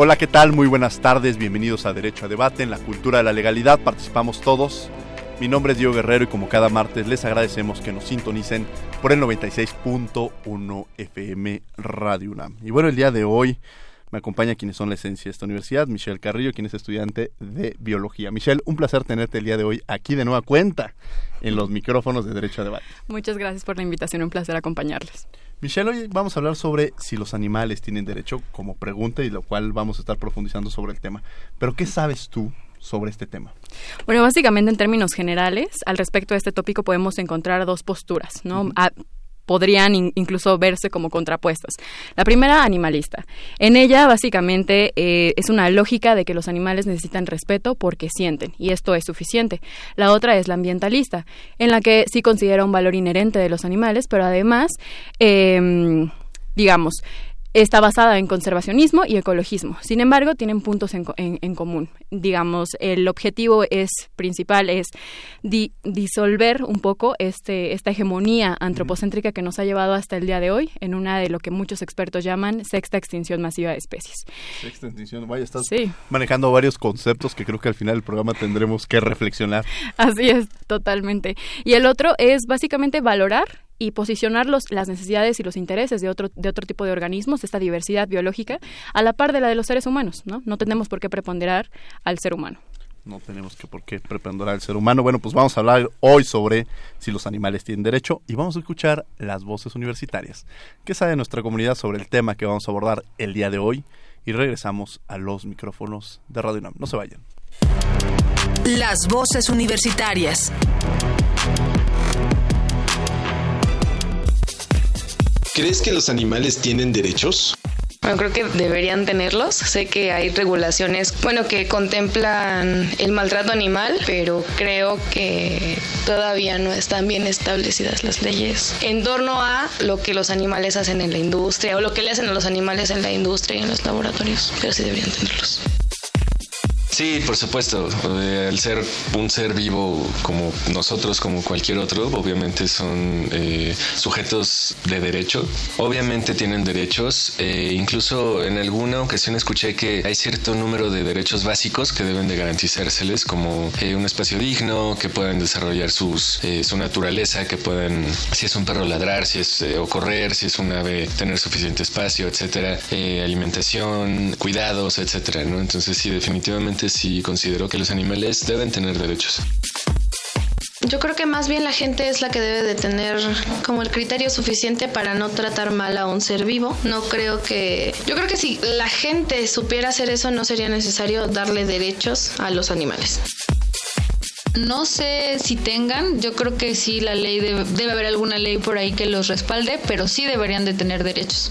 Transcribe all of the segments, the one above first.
Hola, ¿qué tal? Muy buenas tardes, bienvenidos a Derecho a Debate. En la cultura de la legalidad participamos todos. Mi nombre es Diego Guerrero y como cada martes les agradecemos que nos sintonicen por el 96.1 FM Radio UNAM. Y bueno, el día de hoy me acompaña quienes son la esencia de esta universidad, Michelle Carrillo, quien es estudiante de biología. Michelle, un placer tenerte el día de hoy aquí de nueva cuenta en los micrófonos de Derecho a Debate. Muchas gracias por la invitación, un placer acompañarles. Michelle, hoy vamos a hablar sobre si los animales tienen derecho como pregunta y lo cual vamos a estar profundizando sobre el tema. Pero ¿qué sabes tú sobre este tema? Bueno, básicamente en términos generales, al respecto de este tópico podemos encontrar dos posturas, ¿no? Podrían incluso verse como contrapuestas. La primera, animalista. En ella, básicamente, eh, es una lógica de que los animales necesitan respeto porque sienten, y esto es suficiente. La otra es la ambientalista, en la que sí considera un valor inherente de los animales, pero además, em, digamos, está basada en conservacionismo y ecologismo. Sin embargo, tienen puntos en, en, común. Digamos, el objetivo es principal es disolver un poco este, esta hegemonía antropocéntrica que nos ha llevado hasta el día de hoy en una de lo que muchos expertos llaman sexta extinción masiva de especies. Sexta extinción, vaya, estás manejando varios conceptos que creo que al final del programa tendremos que reflexionar. Así es, totalmente. Y el otro es básicamente valorar y posicionar los, las necesidades y los intereses de otro, de otro tipo de organismos, esta diversidad biológica, a la par de la de los seres humanos, ¿no? No tenemos por qué preponderar al ser humano. No tenemos que por qué preponderar al ser humano. Bueno, pues vamos a hablar hoy sobre si los animales tienen derecho y vamos a escuchar las voces universitarias. ¿Qué sabe nuestra comunidad sobre el tema que vamos a abordar el día de hoy? Y regresamos a los micrófonos de Radio UNAM. No se vayan. Las voces universitarias. ¿Crees que los animales tienen derechos? Bueno, creo que deberían tenerlos. Sé que hay regulaciones, bueno, que contemplan el maltrato animal, pero creo que todavía no están bien establecidas las leyes en torno a lo que los animales hacen en la industria o lo que le hacen a los animales en la industria y en los laboratorios, pero sí deberían tenerlos. Sí, por supuesto. El ser un ser vivo como nosotros, como cualquier otro, obviamente son eh, sujetos de derecho. Obviamente tienen derechos. Eh, incluso en alguna ocasión escuché que hay cierto número de derechos básicos que deben de garantizárseles, como eh, un espacio digno, que puedan desarrollar sus, su naturaleza, que puedan, si es un perro ladrar, si es o correr, si es un ave tener suficiente espacio, etcétera, alimentación, cuidados, etcétera. ¿no? Entonces sí, definitivamente sí considero que los animales deben tener derechos. Yo creo que más bien la gente es la que debe de tener como el criterio suficiente para no tratar mal a un ser vivo. No creo que... Yo creo que si la gente supiera hacer eso no sería necesario darle derechos a los animales. No sé si tengan, yo creo que sí la ley debe, debe haber alguna ley por ahí que los respalde, pero sí deberían de tener derechos.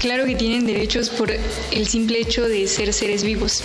Claro que tienen derechos por el simple hecho de ser seres vivos.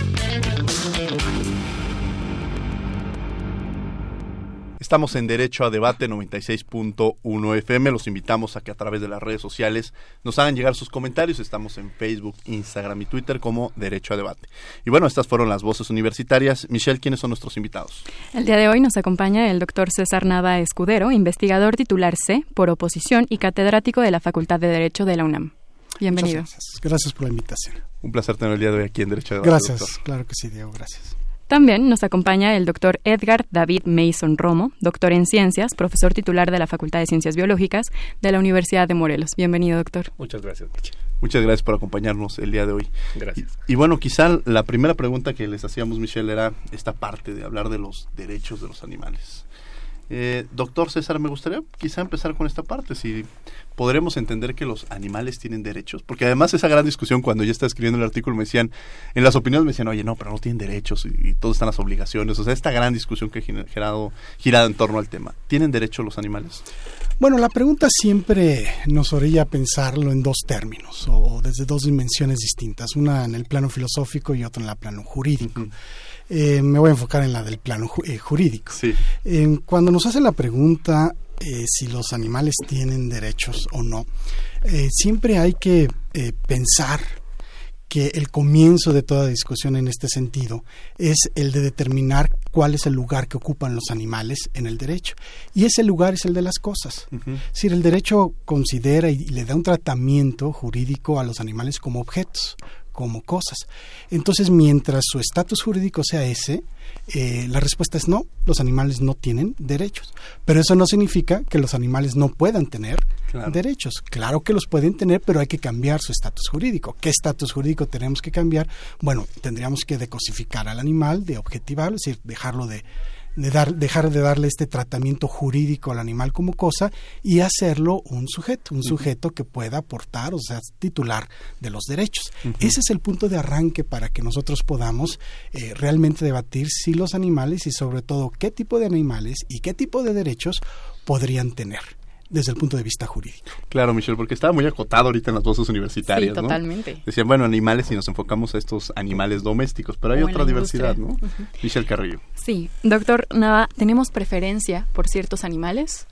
Estamos en Derecho a Debate 96.1 FM. Los invitamos a que a través de las redes sociales nos hagan llegar sus comentarios. Estamos en Facebook, Instagram y Twitter como Derecho a Debate. Y bueno, estas fueron las voces universitarias. Michelle, ¿quiénes son nuestros invitados? El día de hoy nos acompaña el doctor César Nava Escudero, investigador titular C por oposición y catedrático de la Facultad de Derecho de la UNAM. Bienvenido. Gracias. gracias. por la invitación. Un placer tener el día de hoy aquí en Derecho de Debate. Gracias, claro que sí, Diego, gracias. También nos acompaña el doctor Edgar David Mason Romo, doctor en ciencias, profesor titular de la Facultad de Ciencias Biológicas de la Universidad de Morelos. Bienvenido, doctor. Muchas gracias, Muchas gracias por acompañarnos el día de hoy. Gracias. Y, y, bueno, quizá la primera pregunta que les hacíamos, Michelle, era esta parte de hablar de los derechos de los animales. Eh, doctor César, me gustaría quizá empezar con esta parte, si podremos entender que los animales tienen derechos, porque además esa gran discusión cuando yo estaba escribiendo el artículo me decían, en las opiniones me decían, oye, no, pero no tienen derechos y, y todas están las obligaciones, o sea, esta gran discusión que ha girado, girado en torno al tema, ¿tienen derecho los animales? Bueno, la pregunta siempre nos orilla a pensarlo en dos términos o desde dos dimensiones distintas, una en el plano filosófico y otra en el plano jurídico. Uh -huh. Eh, me voy a enfocar en la del plano ju eh, jurídico. Sí. Eh, cuando nos hacen la pregunta si los animales tienen derechos o no, siempre hay que pensar que el comienzo de toda discusión en este sentido es el de determinar cuál es el lugar que ocupan los animales en el derecho. Y ese lugar es el de las cosas. Uh -huh. Es decir, el derecho considera y le da un tratamiento jurídico a los animales como objetos, como cosas. Entonces, mientras su estatus jurídico sea ese, eh, la respuesta es no, los animales no tienen derechos. Pero eso no significa que los animales no puedan tener claro. derechos. Claro que los pueden tener, pero hay que cambiar su estatus jurídico. ¿Qué estatus jurídico tenemos que cambiar? Bueno, tendríamos que decosificar al animal, de objetivarlo, es decir, dejarlo de de dar, dejar de darle este tratamiento jurídico al animal como cosa y hacerlo un sujeto, un uh -huh. sujeto que pueda aportar, o sea, titular de los derechos. Uh -huh. Ese es el punto de arranque para que nosotros podamos eh, realmente debatir si los animales y sobre todo qué tipo de animales y qué tipo de derechos podrían tener desde el punto de vista jurídico. Claro, Michelle, porque estaba muy acotado ahorita en las voces universitarias, sí, totalmente. ¿no? Decían, bueno, animales y nos enfocamos a estos animales domésticos, pero hay otra diversidad, ¿no? Uh -huh. Michelle Carrillo. Sí, doctor Nava, ¿tenemos preferencia por ciertos animales?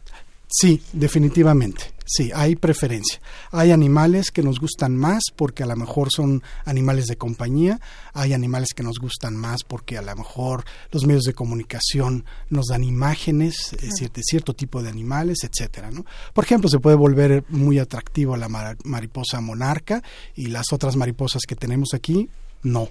Sí, definitivamente. Sí, hay preferencia. Hay animales que nos gustan más porque a lo mejor son animales de compañía, hay animales que nos gustan más porque a lo mejor los medios de comunicación nos dan imágenes claro. eh, de cierto tipo de animales, etcétera, ¿no? Por ejemplo, se puede volver muy atractivo la mar mariposa monarca y las otras mariposas que tenemos aquí no.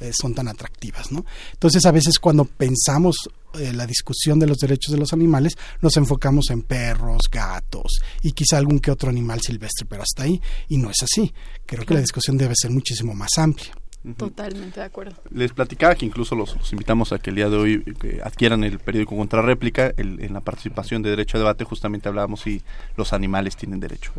Eh, son tan atractivas, ¿no? Entonces, a veces cuando pensamos eh, la discusión de los derechos de los animales, nos enfocamos en perros, gatos y quizá algún que otro animal silvestre, pero hasta ahí, y no es así. Creo que la discusión debe ser muchísimo más amplia. Totalmente de acuerdo. Les platicaba que incluso los, los invitamos a que el día de hoy que adquieran el periódico Contrarréplica. El, en la participación de Derecho a Debate justamente hablábamos si los animales tienen derecho.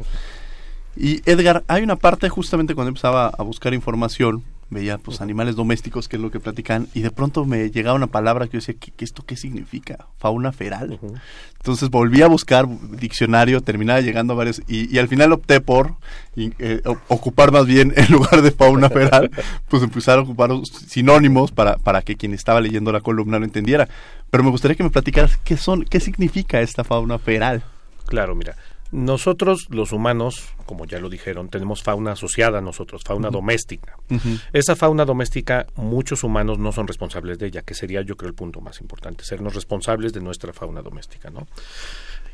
Y Edgar, hay una parte justamente cuando empezaba a buscar información, veía pues animales domésticos, que es lo que platican, y de pronto me llegaba una palabra que yo decía, ¿qué, esto qué significa? Fauna feral. Uh -huh. Entonces volví a buscar diccionario, terminaba llegando a varios, y, y al final opté por y, eh, ocupar más bien, en lugar de fauna feral, pues empezar a ocupar sinónimos para, para que quien estaba leyendo la columna lo entendiera. Pero me gustaría que me platicaras qué son, qué significa esta fauna feral. Claro, mira, nosotros, los humanos, como ya lo dijeron, tenemos fauna asociada a nosotros, fauna uh -huh. doméstica. Uh -huh. Esa fauna doméstica, muchos humanos no son responsables de ella, que sería yo creo el punto más importante, sernos responsables de nuestra fauna doméstica, ¿no?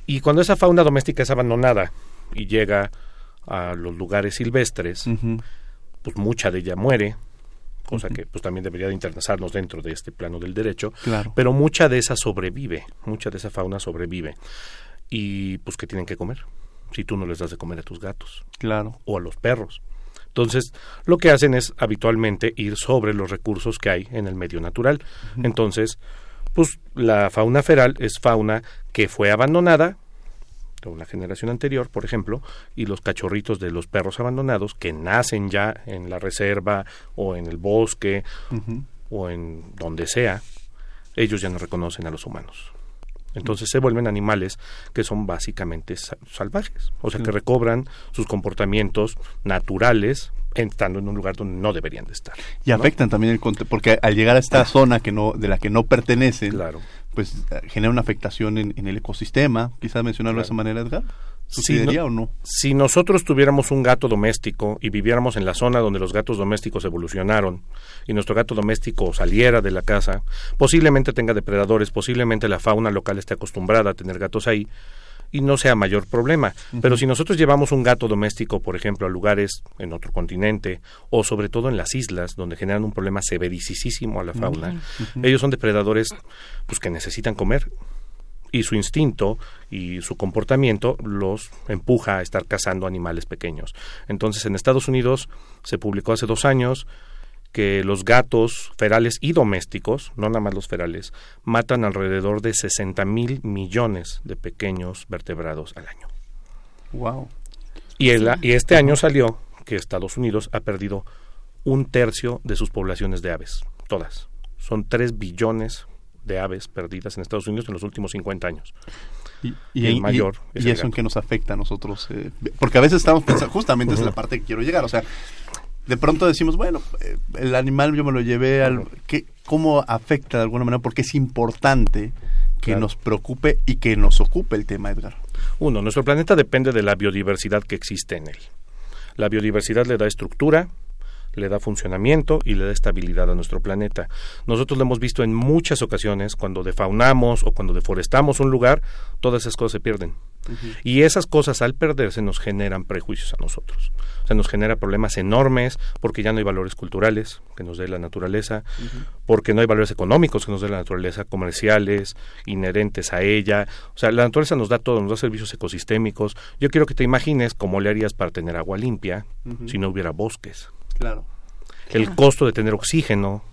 Y cuando esa fauna doméstica es abandonada y llega a los lugares silvestres, uh -huh. pues mucha de ella muere, cosa que pues también debería de internazarnos dentro de este plano del derecho, claro. pero mucha de esa sobrevive, mucha de esa fauna sobrevive y pues que tienen que comer si tú no les das de comer a tus gatos claro o a los perros entonces lo que hacen es habitualmente ir sobre los recursos que hay en el medio natural uh -huh. entonces pues la fauna feral es fauna que fue abandonada de una generación anterior, por ejemplo, y los cachorritos de los perros abandonados que nacen ya en la reserva o en el bosque uh -huh. o en donde sea, ellos ya no reconocen a los humanos. Entonces se vuelven animales que son básicamente salvajes, o sea, que recobran sus comportamientos naturales estando en un lugar donde no deberían de estar. Y ¿no? afectan también el porque al llegar a esta ah. zona que no de la que no pertenecen, claro. pues genera una afectación en, en el ecosistema, quizás mencionarlo claro. de esa manera, Edgar. ¿Sucedería si no, o no? Si nosotros tuviéramos un gato doméstico y viviéramos en la zona donde los gatos domésticos evolucionaron y nuestro gato doméstico saliera de la casa, posiblemente tenga depredadores, posiblemente la fauna local esté acostumbrada a tener gatos ahí y no sea mayor problema. Pero si nosotros llevamos un gato doméstico, por ejemplo, a lugares en otro continente o sobre todo en las islas donde generan un problema severicísimo a la fauna, ellos son depredadores pues que necesitan comer y su instinto y su comportamiento los empuja a estar cazando animales pequeños. Entonces, en Estados Unidos se publicó hace dos años que los gatos ferales y domésticos, no nada más los ferales, matan alrededor de 60 mil millones de pequeños vertebrados al año. Wow. Y, el, y este año salió que Estados Unidos ha perdido un tercio de sus poblaciones de aves, todas. Son 3 billones de aves perdidas en Estados Unidos en los últimos 50 años. Y, el mayor. Y, eso en qué nos afecta a nosotros. Eh, porque a veces estamos pensando, justamente es la parte que quiero llegar. O sea, de pronto decimos, bueno, eh, el animal yo me lo llevé al... ¿qué, ¿Cómo afecta de alguna manera? Porque es importante que nos preocupe y que nos ocupe el tema, Edgar. Uno, nuestro planeta depende de la biodiversidad que existe en él. La biodiversidad le da estructura, le da funcionamiento y le da estabilidad a nuestro planeta. Nosotros lo hemos visto en muchas ocasiones, cuando defaunamos o cuando deforestamos un lugar, todas esas cosas se pierden. Y esas cosas al perderse nos generan prejuicios a nosotros. O sea, nos genera problemas enormes porque ya no hay valores culturales que nos dé la naturaleza, porque no hay valores económicos que nos dé la naturaleza, comerciales, inherentes a ella. O sea, la naturaleza nos da todo, nos da servicios ecosistémicos. Yo quiero que te imagines cómo le harías para tener agua limpia si no hubiera bosques. Claro. El costo de tener oxígeno,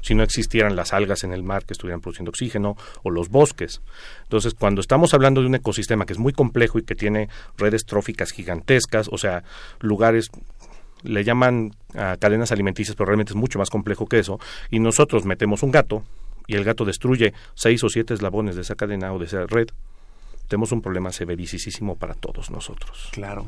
si no existieran las algas en el mar que estuvieran produciendo oxígeno, o los bosques. Entonces, cuando estamos hablando de un ecosistema que es muy complejo y que tiene redes tróficas gigantescas, o sea, lugares le llaman a cadenas alimenticias, pero realmente es mucho más complejo que eso, y nosotros metemos un gato, y el gato destruye seis o siete eslabones de esa cadena o de esa red, tenemos un problema severísimo para todos nosotros. Claro.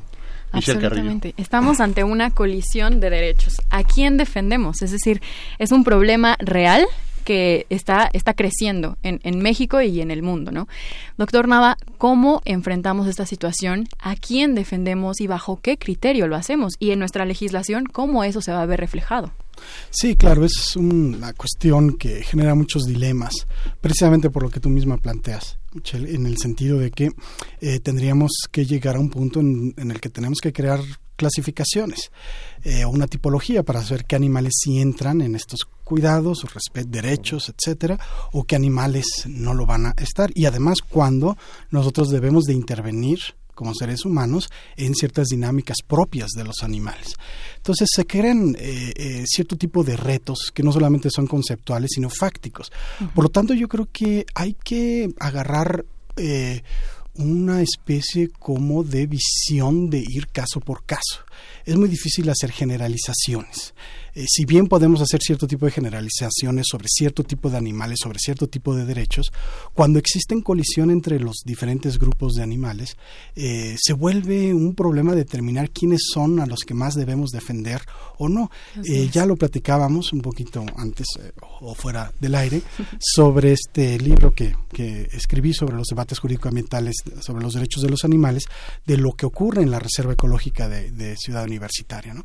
Absolutamente. Estamos ante una colisión de derechos. ¿A quién defendemos? Es decir, es un problema real que está, está creciendo en, en, México y en el mundo, ¿no? Doctor Nava, ¿cómo enfrentamos esta situación? ¿A quién defendemos y bajo qué criterio lo hacemos? Y en nuestra legislación, ¿cómo eso se va a ver reflejado? Sí, claro, es una cuestión que genera muchos dilemas, precisamente por lo que tú misma planteas, en el sentido de que eh, tendríamos que llegar a un punto en, el que tenemos que crear clasificaciones eh, una tipología para saber qué animales sí entran en estos cuidados, derechos, etcétera, o qué animales no lo van a estar y además cuando nosotros debemos de intervenir como seres humanos en ciertas dinámicas propias de los animales. Entonces se crean eh, eh, cierto tipo de retos que no solamente son conceptuales, sino fácticos. Por lo tanto, yo creo que hay que agarrar eh, una especie como de visión de ir caso por caso. Es muy difícil hacer generalizaciones. Eh, si bien podemos hacer cierto tipo de generalizaciones sobre cierto tipo de animales, sobre cierto tipo de derechos, cuando existen colisión entre los diferentes grupos de animales, eh, se vuelve un problema determinar quiénes son a los que más debemos defender o no. Eh, ya lo platicábamos un poquito antes o fuera del aire sobre este libro que, que escribí sobre los debates jurídico-ambientales sobre los derechos de los animales, de lo que ocurre en la Reserva Ecológica de, de Ciudad Universitaria. ¿no?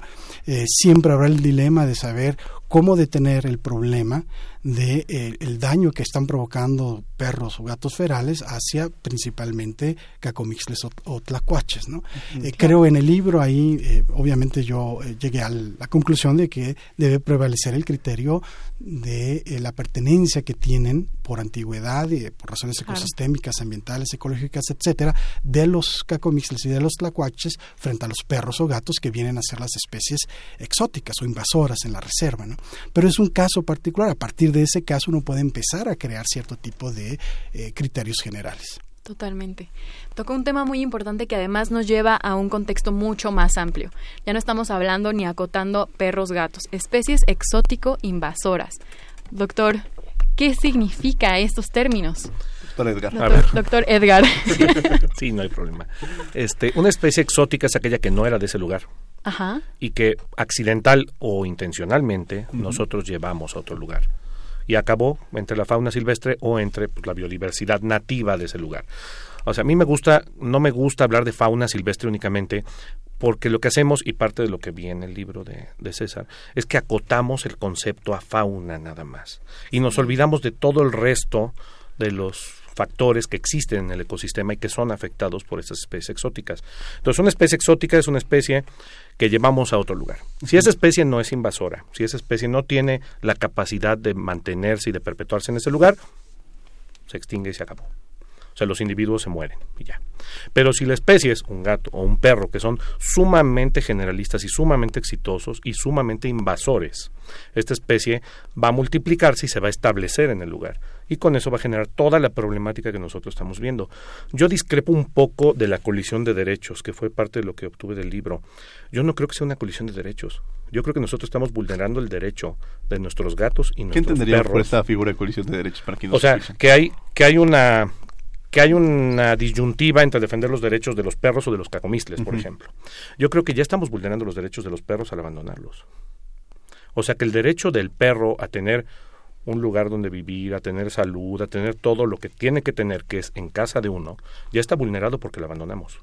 siempre habrá el dilema de saber cómo detener el problema de eh, el daño que están provocando perros o gatos ferales hacia principalmente cacomixles o, tlacuaches. ¿no? Eh, creo en el libro ahí, eh, obviamente yo llegué a la conclusión de que debe prevalecer el criterio de la pertenencia que tienen por antigüedad y por razones ecosistémicas, ambientales, ecológicas, etcétera, de los cacomixles y de los tlacuaches frente a los perros o gatos que vienen a ser las especies exóticas o invasoras en la reserva. ¿no? Pero es un caso particular. A partir de ese caso uno puede empezar a crear cierto tipo de eh, criterios generales. Totalmente. Toca un tema muy importante que además nos lleva a un contexto mucho más amplio. Ya no estamos hablando ni acotando perros gatos, especies exótico invasoras. Doctor, ¿qué significa estos términos? Doctor Edgar. Doctor, doctor Edgar. sí, no hay problema. Este, una especie exótica es aquella que no era de ese lugar. Ajá. Y que accidental o intencionalmente nosotros llevamos a otro lugar y acabó entre la fauna silvestre o entre pues, la biodiversidad nativa de ese lugar. O sea, a mí me gusta, no me gusta hablar de fauna silvestre únicamente, porque lo que hacemos, y parte de lo que vi en el libro de, de, César, es que acotamos el concepto a fauna nada más. Y nos olvidamos de todo el resto de los factores que existen en el ecosistema y que son afectados por estas especies exóticas. Entonces, una especie exótica es una especie que llevamos a otro lugar. Si esa especie no es invasora, si esa especie no tiene la capacidad de mantenerse y de perpetuarse en ese lugar, se extingue y se acabó. O sea, los individuos se mueren y ya. Pero si la especie es un gato o un perro que son sumamente generalistas y sumamente exitosos y sumamente invasores, esta especie va a multiplicarse y se va a establecer en el lugar. Y con eso va a generar toda la problemática que nosotros estamos viendo. Yo discrepo un poco de la colisión de derechos, que fue parte de lo que obtuve del libro. Yo no creo que sea una colisión de derechos. Yo creo que nosotros estamos vulnerando el derecho de nuestros gatos y nuestros ¿Qué entendería perros. por esta figura de colisión de derechos? Para O sea, que hay, que hay una que hay una disyuntiva entre defender los derechos de los perros o de los cacomistles, por ejemplo. Yo creo que ya estamos vulnerando los derechos de los perros al abandonarlos. O sea que el derecho del perro a tener un lugar donde vivir, a tener salud, a tener todo lo que tiene que tener, que es en casa de uno, ya está vulnerado porque lo abandonamos.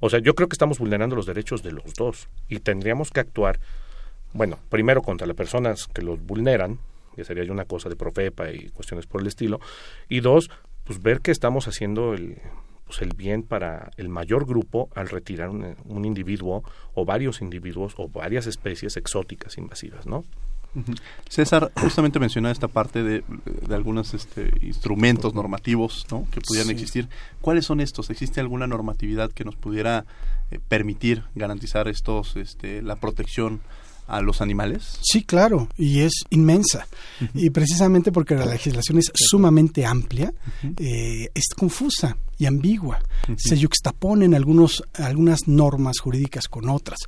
O sea, yo creo que estamos vulnerando los derechos de los dos y tendríamos que actuar, bueno, primero contra las personas que los vulneran, que sería una cosa de Profepa y cuestiones por el estilo, y dos, pues ver que estamos haciendo el, pues el bien para el mayor grupo al retirar un, un individuo o varios individuos o varias especies exóticas invasivas, ¿no? César, justamente mencionaba esta parte de, de algunos este, instrumentos normativos ¿no? que pudieran Sí. existir. ¿Cuáles son estos? ¿Existe alguna normatividad que nos pudiera eh, permitir garantizar estos, este, la protección a los animales? Sí, claro, y es inmensa. Y precisamente porque la legislación es sumamente amplia, eh, es confusa y ambigua. Se yuxtaponen algunos, algunas normas jurídicas con otras.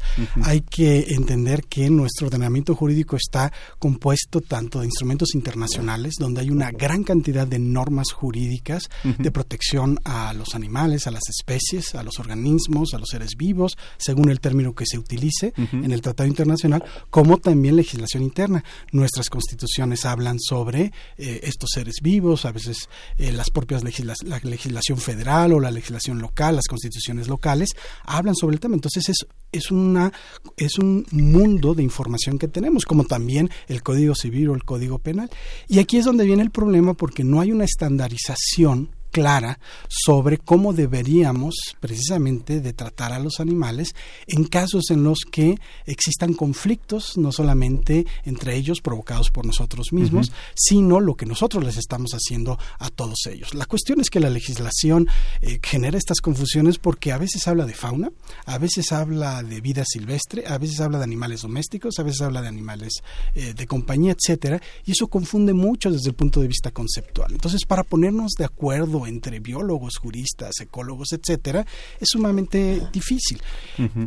Hay que entender que nuestro ordenamiento jurídico está compuesto tanto de instrumentos internacionales, donde hay una gran cantidad de normas jurídicas de protección a los animales, a las especies, a los organismos, a los seres vivos, según el término que se utilice en el Tratado Internacional, como también legislación interna. Nuestras constituciones hablan sobre eh, estos seres vivos, a veces eh, las propias legisla- la legislación federal o la legislación local, las constituciones locales, hablan sobre el tema. Entonces es, es, una, es un mundo de información que tenemos, como también el Código Civil o el Código Penal. Y aquí es donde viene el problema porque no hay una estandarización clara sobre cómo deberíamos precisamente de tratar a los animales en casos en los que existan conflictos no solamente entre ellos provocados por nosotros mismos, sino lo que nosotros les estamos haciendo a todos ellos. La cuestión es que la legislación eh, genera estas confusiones porque a veces habla de fauna, a veces habla de vida silvestre, a veces habla de animales domésticos, a veces habla de animales eh, de compañía, etcétera, y eso confunde mucho desde el punto de vista conceptual. Entonces, para ponernos de acuerdo entre biólogos, juristas, ecólogos, etcétera, es sumamente difícil.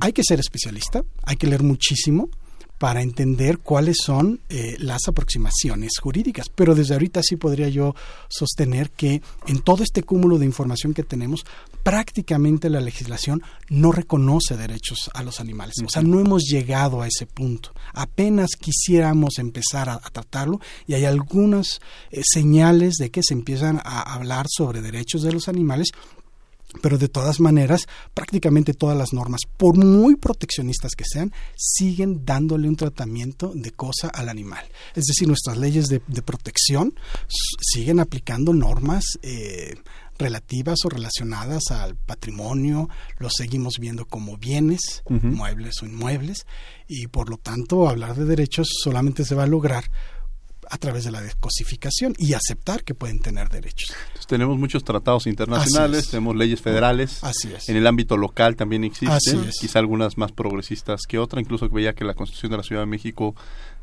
Hay que ser especialista, hay que leer muchísimo para entender cuáles son eh, las aproximaciones jurídicas. Pero desde ahorita sí podría yo sostener que en todo este cúmulo de información que tenemos, prácticamente la legislación no reconoce derechos a los animales. O sea, no hemos llegado a ese punto. Apenas quisiéramos empezar a, a tratarlo y hay algunas eh, señales de que se empiezan a hablar sobre derechos de los animales, pero de todas maneras, prácticamente todas las normas, por muy proteccionistas que sean, siguen dándole un tratamiento de cosa al animal. Es decir, nuestras leyes de, de protección siguen aplicando normas eh, relativas o relacionadas al patrimonio, los seguimos viendo como bienes, muebles o inmuebles, y por lo tanto hablar de derechos solamente se va a lograr a través de la descosificación y aceptar que pueden tener derechos. Entonces, tenemos muchos tratados internacionales, tenemos leyes federales. Así es. En el ámbito local también existen, quizá algunas más progresistas que otra. Incluso veía que la Constitución de la Ciudad de México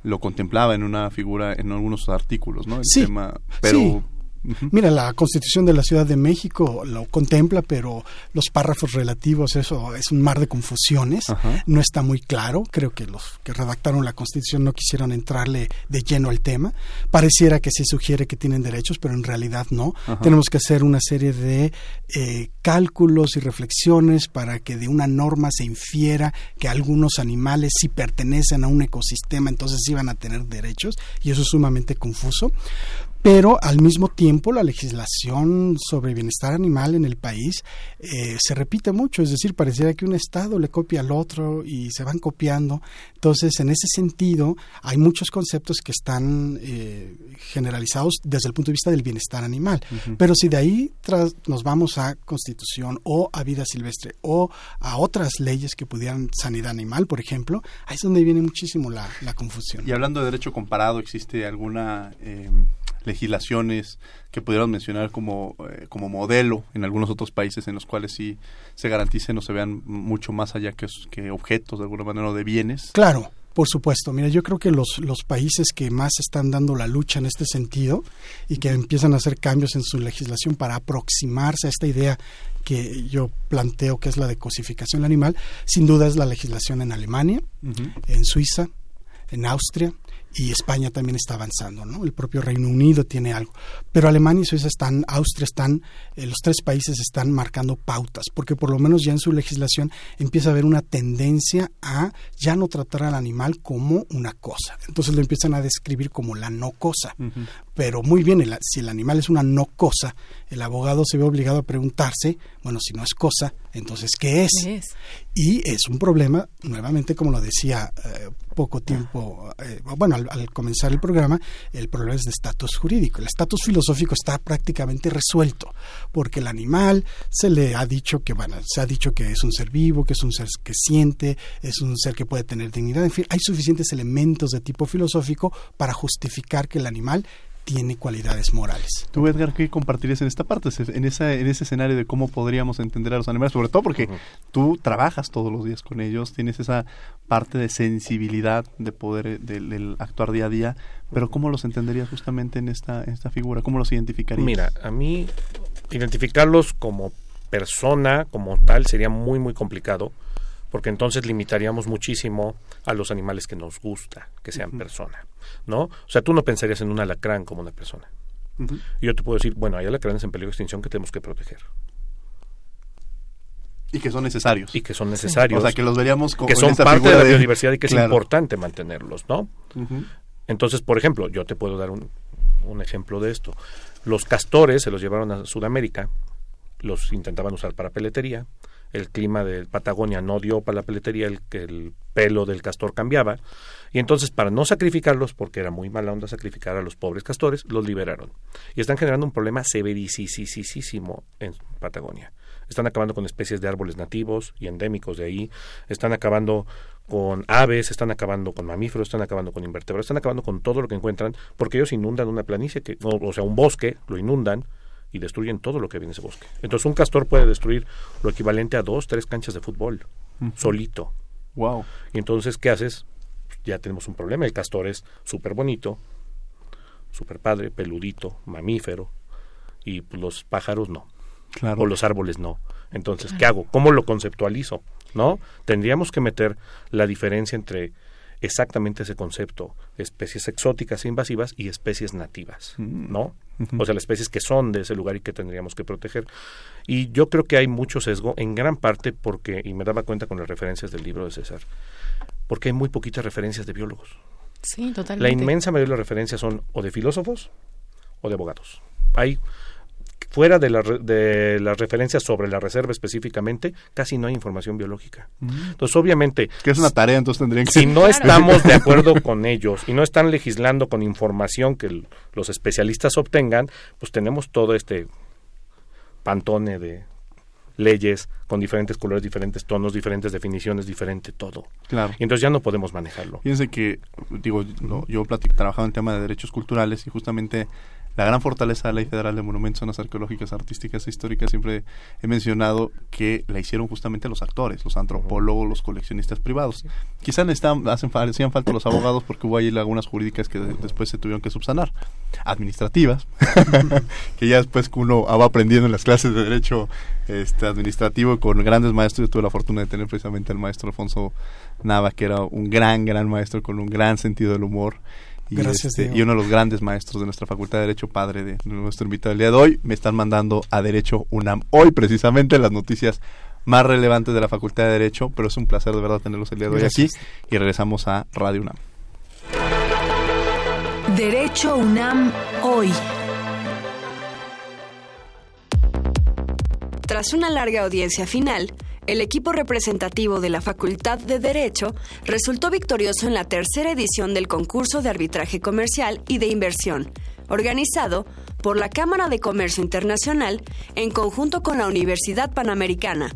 lo contemplaba en una figura, en algunos artículos, ¿no? El Sí, tema, pero sí. Mira, la Constitución de la Ciudad de México lo contempla, pero los párrafos relativos, eso es un mar de confusiones, no está muy claro. Creo que los que redactaron la Constitución no quisieron entrarle de lleno al tema. Pareciera que sí sugiere que tienen derechos, pero en realidad no. Tenemos que hacer una serie de eh, cálculos y reflexiones para que de una norma se infiera que algunos animales si pertenecen a un ecosistema, entonces van a tener derechos, y eso es sumamente confuso pero al mismo tiempo la legislación sobre bienestar animal en el país eh, se repite mucho, es decir, pareciera que un Estado le copia al otro y se van copiando. Entonces, en ese sentido, hay muchos conceptos que están eh, generalizados desde el punto de vista del bienestar animal. Pero si de ahí tras, nos vamos a constitución o a vida silvestre o a otras leyes que pudieran sanidad animal, por ejemplo, ahí es donde viene muchísimo la, la confusión. Y hablando de derecho comparado, ¿existe alguna... Eh, legislaciones que pudieran mencionar como, eh, como modelo en algunos otros países en los cuales sí se garanticen o se vean mucho más allá que, que objetos de alguna manera o de bienes? Claro, por supuesto, mira, yo creo que los, los países que más están dando la lucha en este sentido y que empiezan a hacer cambios en su legislación para aproximarse a esta idea que yo planteo que es la de cosificación animal, sin duda es la legislación en Alemania, en Suiza, en Austria, y España también está avanzando, ¿no? El propio Reino Unido tiene algo. Pero Alemania y Suiza están, Austria están, eh, los tres países están marcando pautas, porque por lo menos ya en su legislación empieza a haber una tendencia a ya no tratar al animal como una cosa. Entonces lo empiezan a describir como la no cosa. Pero muy bien, si el animal es una no cosa, el abogado se ve obligado a preguntarse, bueno, si no es cosa, entonces ¿qué es? Y es un problema, nuevamente, como lo decía eh, poco tiempo, eh, bueno, al, comenzar el programa, el problema es de estatus jurídico. El estatus filosófico está prácticamente resuelto, porque el animal se le ha dicho que, bueno, se ha dicho que es un ser vivo, que es un ser que siente, es un ser que puede tener dignidad, en fin, hay suficientes elementos de tipo filosófico para justificar que el animal tiene cualidades morales. Tú, Edgar, ¿qué compartirías en esta parte, en, esa, en ese escenario de cómo podríamos entender a los animales? Sobre todo porque tú trabajas todos los días con ellos, tienes esa parte de sensibilidad de poder del, actuar día a día, pero ¿cómo los entenderías justamente en esta, en esta figura? ¿Cómo los identificarías? Mira, a mí identificarlos como persona, como tal, sería muy, muy complicado porque entonces limitaríamos muchísimo a los animales que nos gusta que sean persona, ¿no? O sea, tú no pensarías en un alacrán como una persona. Y yo te puedo decir, bueno, hay alacranes en peligro de extinción que tenemos que proteger. Y que son necesarios. Y que son necesarios. O sea, que los veríamos como Que son parte de la biodiversidad y que es importante mantenerlos, ¿no? Entonces, por ejemplo, yo te puedo dar un, un ejemplo de esto. Los castores se los llevaron a Sudamérica, los intentaban usar para peletería, el clima de Patagonia no dio para la peletería, el, el pelo del castor cambiaba, y entonces para no sacrificarlos, porque era muy mala onda sacrificar a los pobres castores, los liberaron. Y están generando un problema severísimo en Patagonia. Están acabando con especies de árboles nativos y endémicos de ahí, están acabando con aves, están acabando con mamíferos, están acabando con invertebrados, están acabando con todo lo que encuentran, porque ellos inundan una planicie, que, o sea, un bosque, lo inundan, y destruyen todo lo que viene en ese bosque. Entonces un castor puede destruir lo equivalente a dos, tres canchas de fútbol, solito. Wow. Y entonces, ¿qué haces? Ya tenemos un problema. El castor es súper bonito, súper padre, peludito, mamífero, y pues, los pájaros no. Claro. O los árboles no. Entonces, ¿qué hago? ¿Cómo lo conceptualizo? ¿No? Tendríamos que meter la diferencia entre exactamente ese concepto, especies exóticas e invasivas y especies nativas, O sea, las especies que son de ese lugar y que tendríamos que proteger. Y yo creo que hay mucho sesgo, en gran parte porque, y me daba cuenta con las referencias del libro de César, porque hay muy poquitas referencias de biólogos. Sí, totalmente. La inmensa mayoría de las referencias son o de filósofos o de abogados. Hay fuera de, la, de las referencias sobre la reserva específicamente, casi no hay información biológica. Mm. Entonces, obviamente... Que es una tarea, entonces tendrían que... Si no estamos de acuerdo con ellos y no están legislando con información que los especialistas obtengan, pues tenemos todo este pantone de leyes con diferentes colores, diferentes tonos, diferentes definiciones, diferente todo. Claro. Y entonces ya no podemos manejarlo. Fíjense que, digo, yo he trabajado en tema de derechos culturales y justamente la gran fortaleza de la Ley Federal de Monumentos, Zonas Arqueológicas, Artísticas e Históricas, siempre he mencionado que la hicieron justamente los actores, los antropólogos, los coleccionistas privados. Quizás necesitan, hacen, hacían falta los abogados porque hubo ahí lagunas jurídicas que después se tuvieron que subsanar. Administrativas, que ya después que uno va aprendiendo en las clases de Derecho este, Administrativo con grandes maestros. Yo tuve la fortuna de tener precisamente al maestro Alfonso Nava, que era un gran, gran maestro con un gran sentido del humor y, Gracias, este, y uno de los grandes maestros de nuestra Facultad de Derecho, padre de nuestro invitado del día de hoy, me están mandando a Derecho UNAM. Hoy precisamente las noticias más relevantes de la Facultad de Derecho, pero es un placer de verdad tenerlos el día de hoy aquí y regresamos a Radio UNAM. Derecho UNAM hoy. Tras una larga audiencia final, el equipo representativo de la Facultad de Derecho resultó victorioso en la tercera edición del concurso de arbitraje comercial y de inversión, organizado por la Cámara de Comercio Internacional en conjunto con la Universidad Panamericana.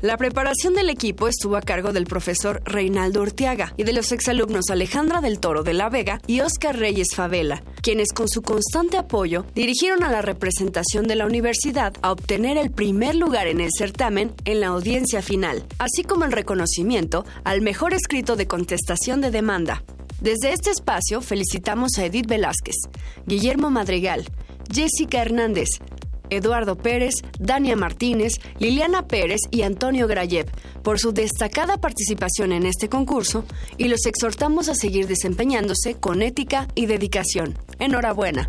La preparación del equipo estuvo a cargo del profesor Reinaldo Urtiaga y de los exalumnos Alejandra del Toro de la Vega y Oscar Reyes Favela, quienes con su constante apoyo dirigieron a la representación de la universidad a obtener el primer lugar en el certamen en la audiencia final, así como el reconocimiento al mejor escrito de contestación de demanda. Desde este espacio felicitamos a Edith Velázquez, Guillermo Madrigal, Jessica Hernández, Eduardo Pérez, Dania Martínez, Liliana Pérez y Antonio Grayev por su destacada participación en este concurso y los exhortamos a seguir desempeñándose con ética y dedicación. Enhorabuena.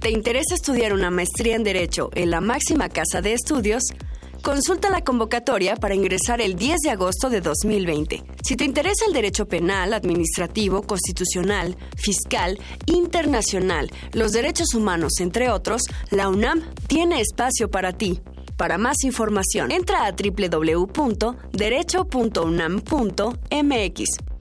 ¿Te interesa estudiar una maestría en Derecho en la máxima casa de estudios? Consulta la convocatoria para ingresar el 10 de agosto de 2020. Si te interesa el derecho penal, administrativo, constitucional, fiscal, internacional, los derechos humanos, entre otros, la UNAM tiene espacio para ti. Para más información, entra a www.derecho.unam.mx.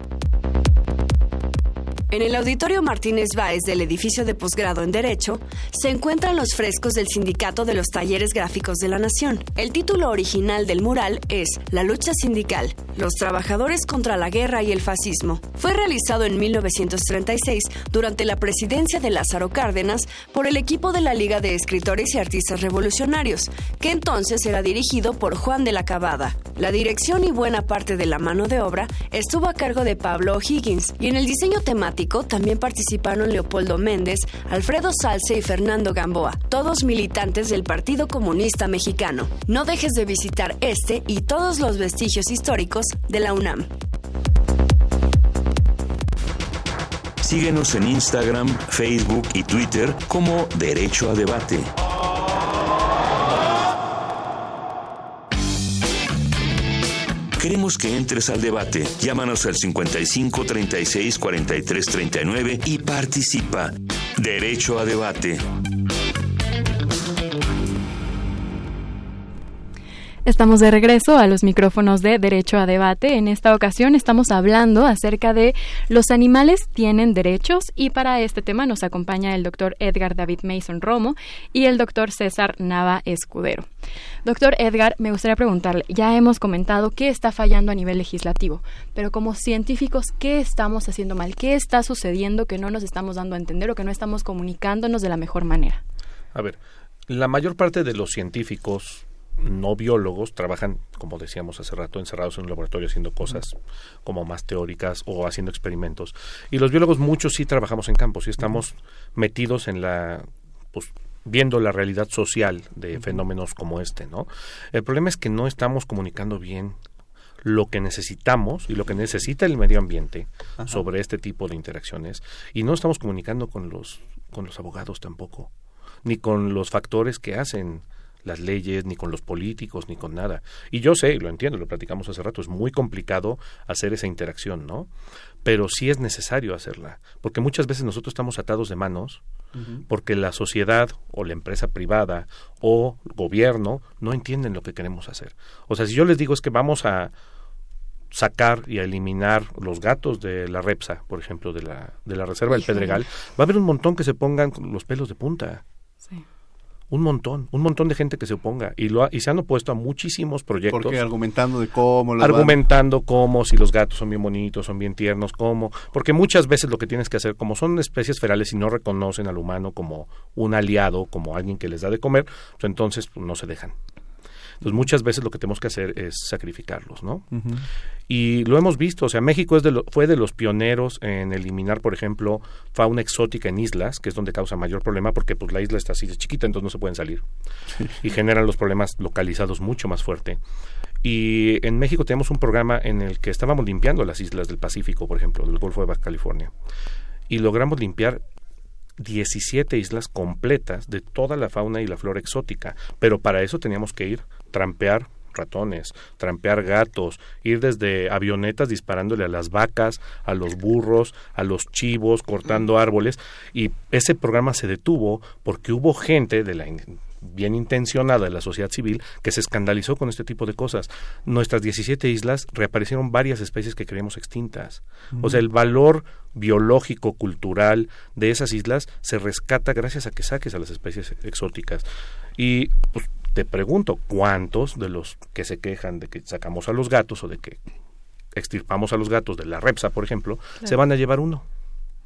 En el Auditorio Martínez Báez del edificio de posgrado en Derecho se encuentran los frescos del Sindicato de los Talleres Gráficos de la Nación. El título original del mural es La lucha sindical, los trabajadores contra la guerra y el fascismo. Fue realizado en 1936 durante la presidencia de Lázaro Cárdenas por el equipo de la Liga de Escritores y Artistas Revolucionarios, que entonces era dirigido por Juan de la Cabada. La dirección y buena parte de la mano de obra estuvo a cargo de Pablo O'Higgins y en el diseño temático también participaron Leopoldo Méndez, Alfredo Salce y Fernando Gamboa, todos militantes del Partido Comunista Mexicano. No dejes de visitar este y todos los vestigios históricos de la UNAM. Síguenos en Instagram, Facebook y Twitter como Derecho a Debate. Queremos que entres al debate. Llámanos al 55 36 43 39 y participa. Derecho a debate. Estamos de regreso a los micrófonos de Derecho a Debate. En esta ocasión estamos hablando acerca de los animales tienen derechos y para este tema nos acompaña el doctor Edgar David Mason Romo y el doctor César Nava Escudero. Doctor Edgar, me gustaría preguntarle, ya hemos comentado qué está fallando a nivel legislativo, pero como científicos, ¿qué estamos haciendo mal? ¿Qué está sucediendo que no nos estamos dando a entender o que no estamos comunicándonos de la mejor manera? A ver, la mayor parte de los científicos no biólogos trabajan, como decíamos hace rato, encerrados en un laboratorio haciendo cosas como más teóricas o haciendo experimentos. Y los biólogos muchos sí trabajamos en campos y estamos metidos en la pues, viendo la realidad social de fenómenos como este, ¿no? El problema es que no estamos comunicando bien lo que necesitamos y lo que necesita el medio ambiente sobre este tipo de interacciones y no estamos comunicando con los con los abogados tampoco ni con los factores que hacen las leyes, ni con los políticos, ni con nada. Y yo sé, lo entiendo, lo platicamos hace rato, es muy complicado hacer esa interacción, ¿no? Pero sí es necesario hacerla, porque muchas veces nosotros estamos atados de manos, porque la sociedad o la empresa privada o gobierno no entienden lo que queremos hacer. O sea, si yo les digo es que vamos a sacar y a eliminar los gatos de la Repsa, por ejemplo, de la, de la Reserva del Pedregal, va a haber un montón que se pongan los pelos de punta. Un montón, un montón de gente que se oponga y lo y se han opuesto a muchísimos proyectos. Porque argumentando de cómo argumentando cómo si los gatos son bien bonitos, son bien tiernos, cómo, porque muchas veces lo que tienes que hacer como son especies ferales y no reconocen al humano como un aliado, como alguien que les da de comer, pues entonces pues, no se dejan. Entonces muchas veces lo que tenemos que hacer es sacrificarlos, ¿no? Y lo hemos visto, o sea, México es de fue de los pioneros en eliminar, por ejemplo, fauna exótica en islas, que es donde causa mayor problema porque pues la isla está así de chiquita, entonces no se pueden salir. Y generan los problemas localizados mucho más fuerte. Y en México tenemos un programa en el que estábamos limpiando las islas del Pacífico, por ejemplo, del Golfo de Baja California. Y logramos limpiar 17 islas completas de toda la fauna y la flora exótica, pero para eso teníamos que ir trampear ratones, trampear gatos, ir desde avionetas disparándole a las vacas, a los burros, a los chivos, cortando árboles. Y ese programa se detuvo porque hubo gente de la bien intencionada de la sociedad civil que se escandalizó con este tipo de cosas. Nuestras 17 islas reaparecieron varias especies que creíamos extintas. O sea, el valor biológico, cultural de esas islas se rescata gracias a que saques a las especies exóticas. Y pues, te pregunto, ¿cuántos de los que se quejan de que sacamos a los gatos o de que extirpamos a los gatos de la repsa, por ejemplo, se van a llevar uno?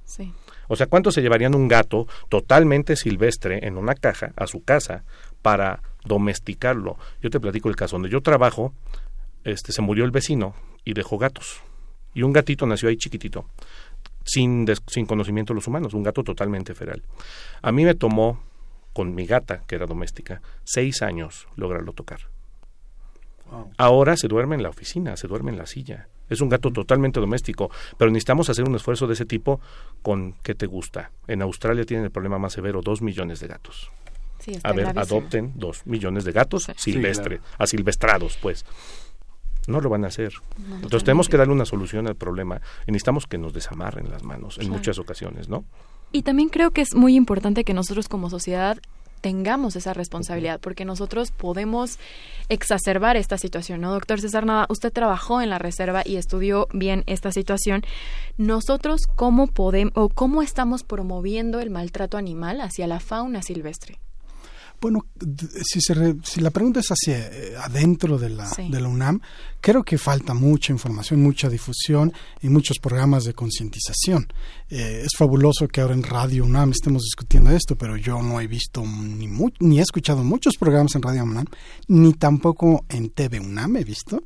Sí. O sea, ¿cuántos se llevarían un gato totalmente silvestre en una caja a su casa para domesticarlo? Yo te platico el caso donde yo trabajo, este se murió el vecino y dejó gatos. Y un gatito nació ahí chiquitito, sin, sin conocimiento de los humanos, un gato totalmente feral. A mí me tomó, con mi gata, que era doméstica, seis años lograrlo tocar. Ahora se duerme en la oficina, se duerme en la silla. Es un gato totalmente doméstico, pero necesitamos hacer un esfuerzo de ese tipo con qué te gusta. En Australia tienen el problema más severo, dos millones de gatos. a ver, adopten dos millones de gatos silvestres, asilvestrados, pues. No lo van a hacer. Entonces tenemos que darle una solución al problema y necesitamos que nos desamarren las manos en muchas ocasiones, ¿no? Y también creo que es muy importante que nosotros como sociedad tengamos esa responsabilidad, porque nosotros podemos exacerbar esta situación, ¿no? Doctor César Nada, usted trabajó en la reserva y estudió bien esta situación. Nosotros, ¿cómo podemos o cómo estamos promoviendo el maltrato animal hacia la fauna silvestre? Bueno, si, si la pregunta es hacia eh, adentro de la, de la UNAM, creo que falta mucha información, mucha difusión y muchos programas de concientización. Eh, es fabuloso que ahora en Radio UNAM estemos discutiendo esto, pero yo no he visto ni, ni he escuchado muchos programas en Radio UNAM, ni tampoco en TV UNAM he visto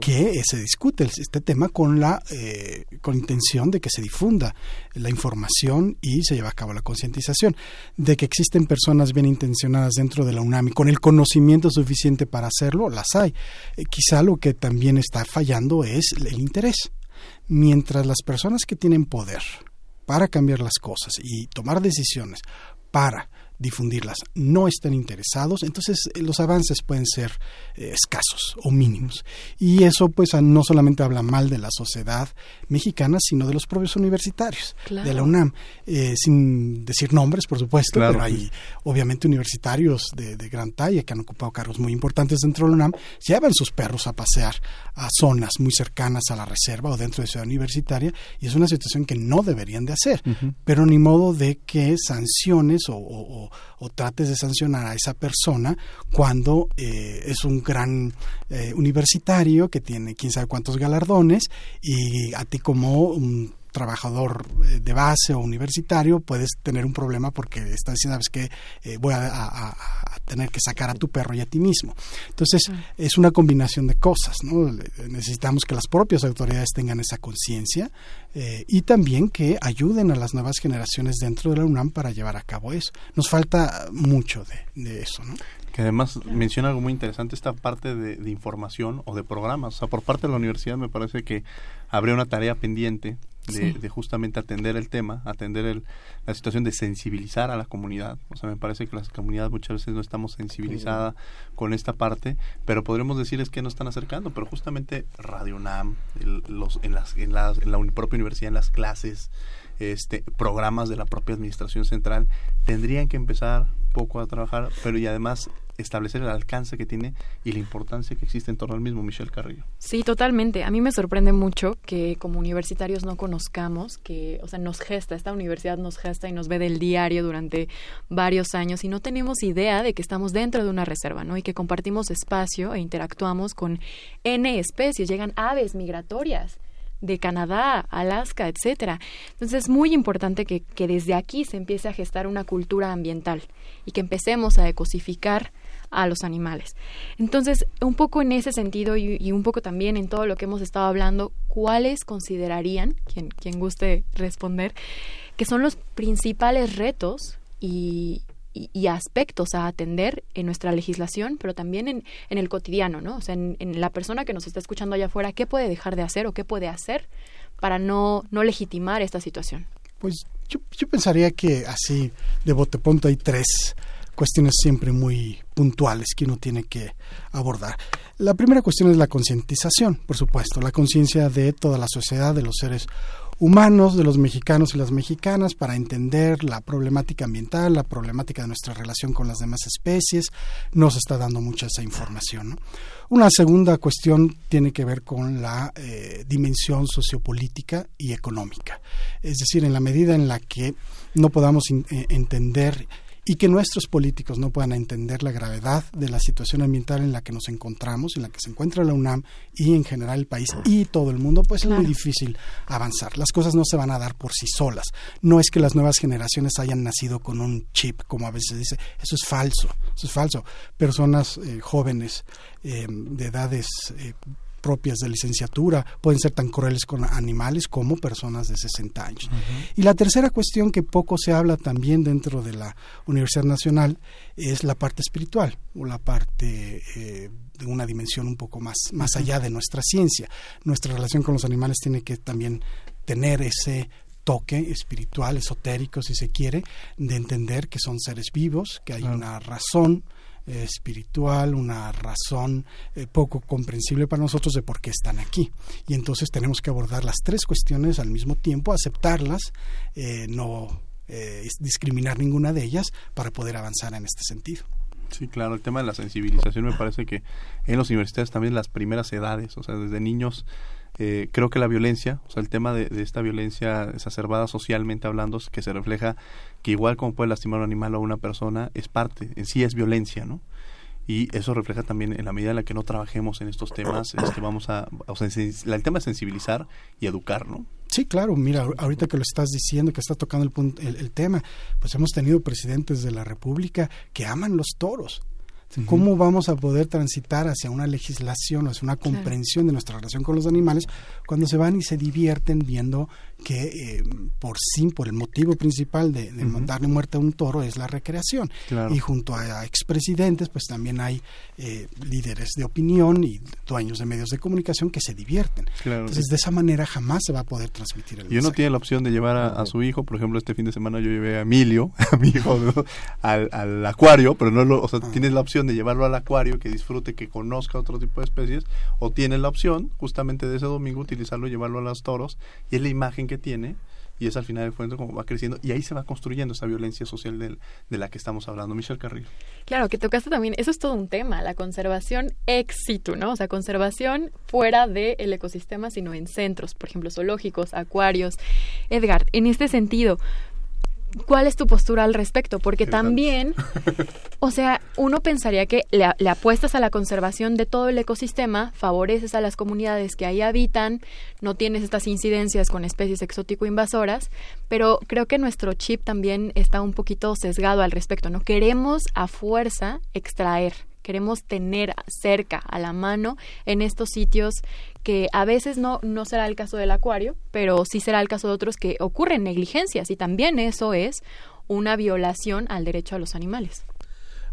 que se discute este tema con la eh, con intención de que se difunda la información y se lleve a cabo la concientización de que existen personas bien intencionadas dentro de la UNAM y con el conocimiento suficiente para hacerlo, las hay. Eh, quizá lo que también está fallando es el interés. Mientras las personas que tienen poder para cambiar las cosas y tomar decisiones para difundirlas. No están interesados, entonces eh, los avances pueden ser eh, escasos o mínimos. Y eso pues no solamente habla mal de la sociedad mexicana, sino de los propios universitarios, de la UNAM, eh, sin decir nombres, por supuesto, pero hay obviamente universitarios de, de, gran talla que han ocupado cargos muy importantes dentro de la UNAM, llevan sus perros a pasear a zonas muy cercanas a la reserva o dentro de ciudad universitaria, y es una situación que no deberían de hacer, pero ni modo de que sanciones o o, trates de sancionar a esa persona cuando eh, es un gran eh, universitario que tiene quién sabe cuántos galardones y a ti como un trabajador eh, de base o universitario puedes tener un problema porque estás diciendo, sabes que voy a, tener que sacar a tu perro y a ti mismo. Entonces, es una combinación de cosas, ¿no? Necesitamos que las propias autoridades tengan esa conciencia eh, y también que ayuden a las nuevas generaciones dentro de la UNAM para llevar a cabo eso. Nos falta mucho de, eso, ¿no? Que además menciona algo muy interesante, esta parte de, de, información o de programas. O sea, por parte de la universidad me parece que habría una tarea pendiente de, justamente atender el tema, atender el, la situación de sensibilizar a la comunidad. O sea, me parece que la comunidad muchas veces no estamos sensibilizada con esta parte, pero podremos decir es que no están acercando, pero justamente Radio UNAM, los, en, las, en, la, en la propia universidad, en las clases, este, programas de la propia administración central, tendrían que empezar poco a trabajar, pero y además establecer el alcance que tiene y la importancia que existe en torno al mismo Michel Carrillo. Sí, totalmente. A mí me sorprende mucho que como universitarios no conozcamos que, o sea, nos gesta, esta universidad nos gesta y nos ve del diario durante varios años y no tenemos idea de que estamos dentro de una reserva, ¿no? Y que compartimos espacio e interactuamos con N especies, llegan aves migratorias de Canadá, Alaska, etcétera. Entonces es muy importante que, que, desde aquí se empiece a gestar una cultura ambiental y que empecemos a ecosificar a los animales. Entonces, un poco en ese sentido y, un poco también en todo lo que hemos estado hablando, ¿cuáles considerarían, quien, guste responder, que son los principales retos y, aspectos a atender en nuestra legislación, pero también en, en el cotidiano, ¿no? O sea, en, la persona que nos está escuchando allá afuera, ¿qué puede dejar de hacer o qué puede hacer para no, no legitimar esta situación? Pues yo, yo pensaría que así, de bote pronto, hay tres cuestiones siempre muy puntuales que uno tiene que abordar. La primera cuestión es la concientización, por supuesto, la conciencia de toda la sociedad, de los seres humanos, de los mexicanos y las mexicanas, para entender la problemática ambiental, la problemática de nuestra relación con las demás especies. Nos está dando mucha esa información. Una segunda cuestión tiene que ver con la eh, dimensión sociopolítica y económica. Es decir, en la medida en la que no podamos eh, entender y que nuestros políticos no puedan entender la gravedad de la situación ambiental en la que nos encontramos, en la que se encuentra la UNAM y en general el país y todo el mundo, pues es muy difícil avanzar. Las cosas no se van a dar por sí solas. No es que las nuevas generaciones hayan nacido con un chip, como a veces se dice. Eso es falso, eso es falso. Personas eh, jóvenes eh, de edades eh, propias de licenciatura pueden ser tan crueles con animales como personas de 60 años. Y la tercera cuestión que poco se habla también dentro de la Universidad Nacional es la parte espiritual o la parte eh, de una dimensión un poco más, más allá de nuestra ciencia. Nuestra relación con los animales tiene que también tener ese toque espiritual, esotérico, si se quiere, de entender que son seres vivos, que hay una razón espiritual, una razón eh, poco comprensible para nosotros de por qué están aquí. Y entonces tenemos que abordar las tres cuestiones al mismo tiempo, aceptarlas, eh, no eh, discriminar ninguna de ellas para poder avanzar en este sentido. Sí, claro, el tema de la sensibilización me parece que en los universidades también las primeras edades, o sea, desde niños eh, creo que la violencia, o sea, el tema de, esta violencia exacerbada socialmente hablando, que se refleja que igual como puede lastimar un animal o a una persona, es parte, en sí es violencia, ¿no? Y eso refleja también en la medida en la que no trabajemos en estos temas, que vamos a, o sea, el tema es sensibilizar y educar, ¿no? Sí, claro, mira, ahorita que lo estás diciendo, que está tocando el, el tema, pues hemos tenido presidentes de la República que aman los toros, ¿Cómo vamos a poder transitar hacia una legislación, hacia una comprensión de nuestra relación con los animales cuando se van y se divierten viendo que eh, por sí, por el motivo principal de, darle muerte a un toro es la recreación. Y junto a, expresidentes, pues también hay eh, líderes de opinión y dueños de medios de comunicación que se divierten. Entonces, de esa manera jamás se va a poder transmitir el Y uno tiene la opción de llevar a, su hijo, por ejemplo, este fin de semana yo llevé a Emilio, a mi hijo, al, acuario, pero no lo, o sea, ah. tienes la opción de llevarlo al acuario, que disfrute, que conozca otro tipo de especies, o tienes la opción justamente de ese domingo utilizarlo y llevarlo a los toros, y es la imagen que tiene y es al final del cuento como va creciendo y ahí se va construyendo esa violencia social de la que estamos hablando. Michelle Carrillo. Claro, que tocaste también, eso es todo un tema, la conservación ex situ, ¿no? O sea, conservación fuera del ecosistema, sino en centros, por ejemplo, zoológicos, acuarios. Edgar, en este sentido, ¿Cuál es tu postura al respecto? Porque también, o sea, uno pensaría que le, apuestas a la conservación de todo el ecosistema, favoreces a las comunidades que ahí habitan, no tienes estas incidencias con especies exótico-invasoras, pero creo que nuestro chip también está un poquito sesgado al respecto, ¿no? Queremos a fuerza extraer queremos tener cerca, a la mano, en estos sitios que a veces no, no será el caso del acuario, pero sí será el caso de otros que ocurren negligencias y también eso es una violación al derecho a los animales.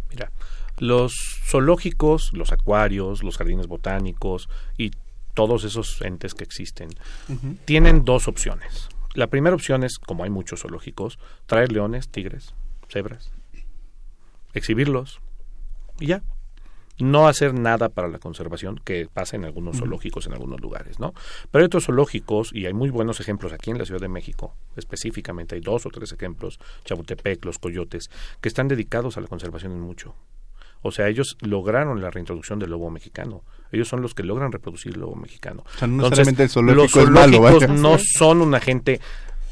Mira, los zoológicos, los acuarios, los jardines botánicos y todos esos entes que existen tienen dos opciones. La primera opción es, como hay muchos zoológicos, traer leones, tigres, cebras, exhibirlos y ya no hacer nada para la conservación que pasa en algunos zoológicos en algunos lugares, ¿no? Pero hay otros zoológicos y hay muy buenos ejemplos aquí en la Ciudad de México, específicamente hay dos o tres ejemplos, Chabutepec, los coyotes, que están dedicados a la conservación en mucho. O sea, ellos lograron la reintroducción del lobo mexicano. Ellos son los que logran reproducir el lobo mexicano. O sea, no Entonces, el zoológico los zoológicos no son un agente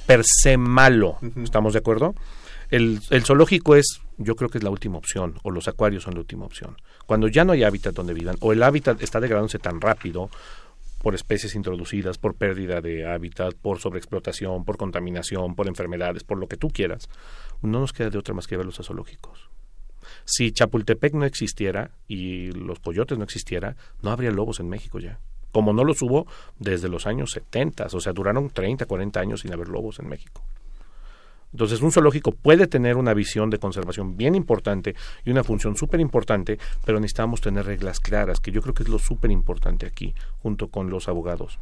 per se malo. ¿Estamos de acuerdo? El, el zoológico es, yo creo que es la última opción, o los acuarios son la última opción. Cuando ya no hay hábitat donde vivan, o el hábitat está degradándose tan rápido, por especies introducidas, por pérdida de hábitat, por sobreexplotación, por contaminación, por enfermedades, por lo que tú quieras, no nos queda de otra más que ver los zoológicos. Si Chapultepec no existiera y los coyotes no existiera, no habría lobos en México ya. Como no los hubo desde los años 70, o sea, duraron 30, 40 años sin haber lobos en México. Entonces, un zoológico puede tener una visión de conservación bien importante y una función súper importante, pero necesitamos tener reglas claras, que yo creo que es lo súper importante aquí, junto con los abogados.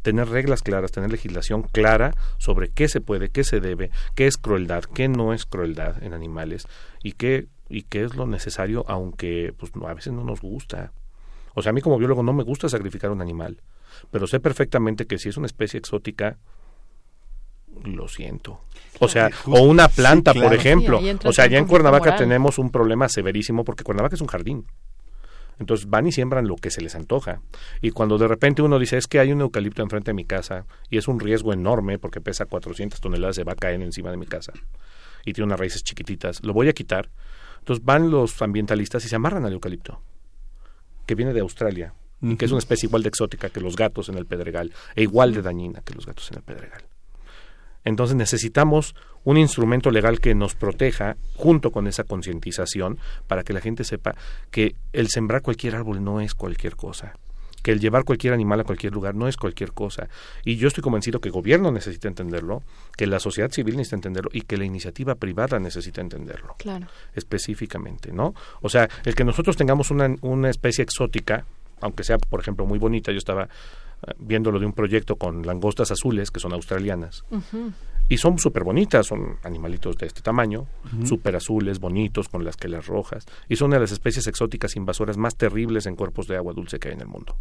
Tener reglas claras, tener legislación clara sobre qué se puede, qué se debe, qué es crueldad, qué no es crueldad en animales y qué y qué es lo necesario, aunque pues a veces no nos gusta. O sea, a mí como biólogo no me gusta sacrificar un animal, pero sé perfectamente que si es una especie exótica, lo siento. O sea, o una planta, por ejemplo. o sea, allá en Cuernavaca tenemos un problema severísimo porque Cuernavaca es un jardín. Entonces van y siembran lo que se les antoja. Y cuando de repente uno dice, es que hay un eucalipto enfrente de mi casa y es un riesgo enorme porque pesa 400 toneladas, se va a caer encima de mi casa y tiene unas raíces chiquititas, lo voy a quitar. Entonces van los ambientalistas y se amarran al eucalipto, que viene de Australia, y que es una especie igual de exótica que los gatos en el pedregal, e igual de dañina que los gatos en el pedregal. Entonces necesitamos un instrumento legal que nos proteja junto con esa concientización para que la gente sepa que el sembrar cualquier árbol no es cualquier cosa que el llevar cualquier animal a cualquier lugar no es cualquier cosa. Y yo estoy convencido que el gobierno necesita entenderlo, que la sociedad civil necesita entenderlo y que la iniciativa privada necesita entenderlo. Claro. Específicamente, ¿no? O sea, el que nosotros tengamos una, una especie exótica, aunque sea, por ejemplo, muy bonita, yo estaba viéndolo de un proyecto con langostas azules, que son australianas. Y son súper bonitas, son animalitos de este tamaño, súper azules, bonitos, con las que las rojas. Y son de las especies exóticas invasoras más terribles en cuerpos de agua dulce que hay en el mundo.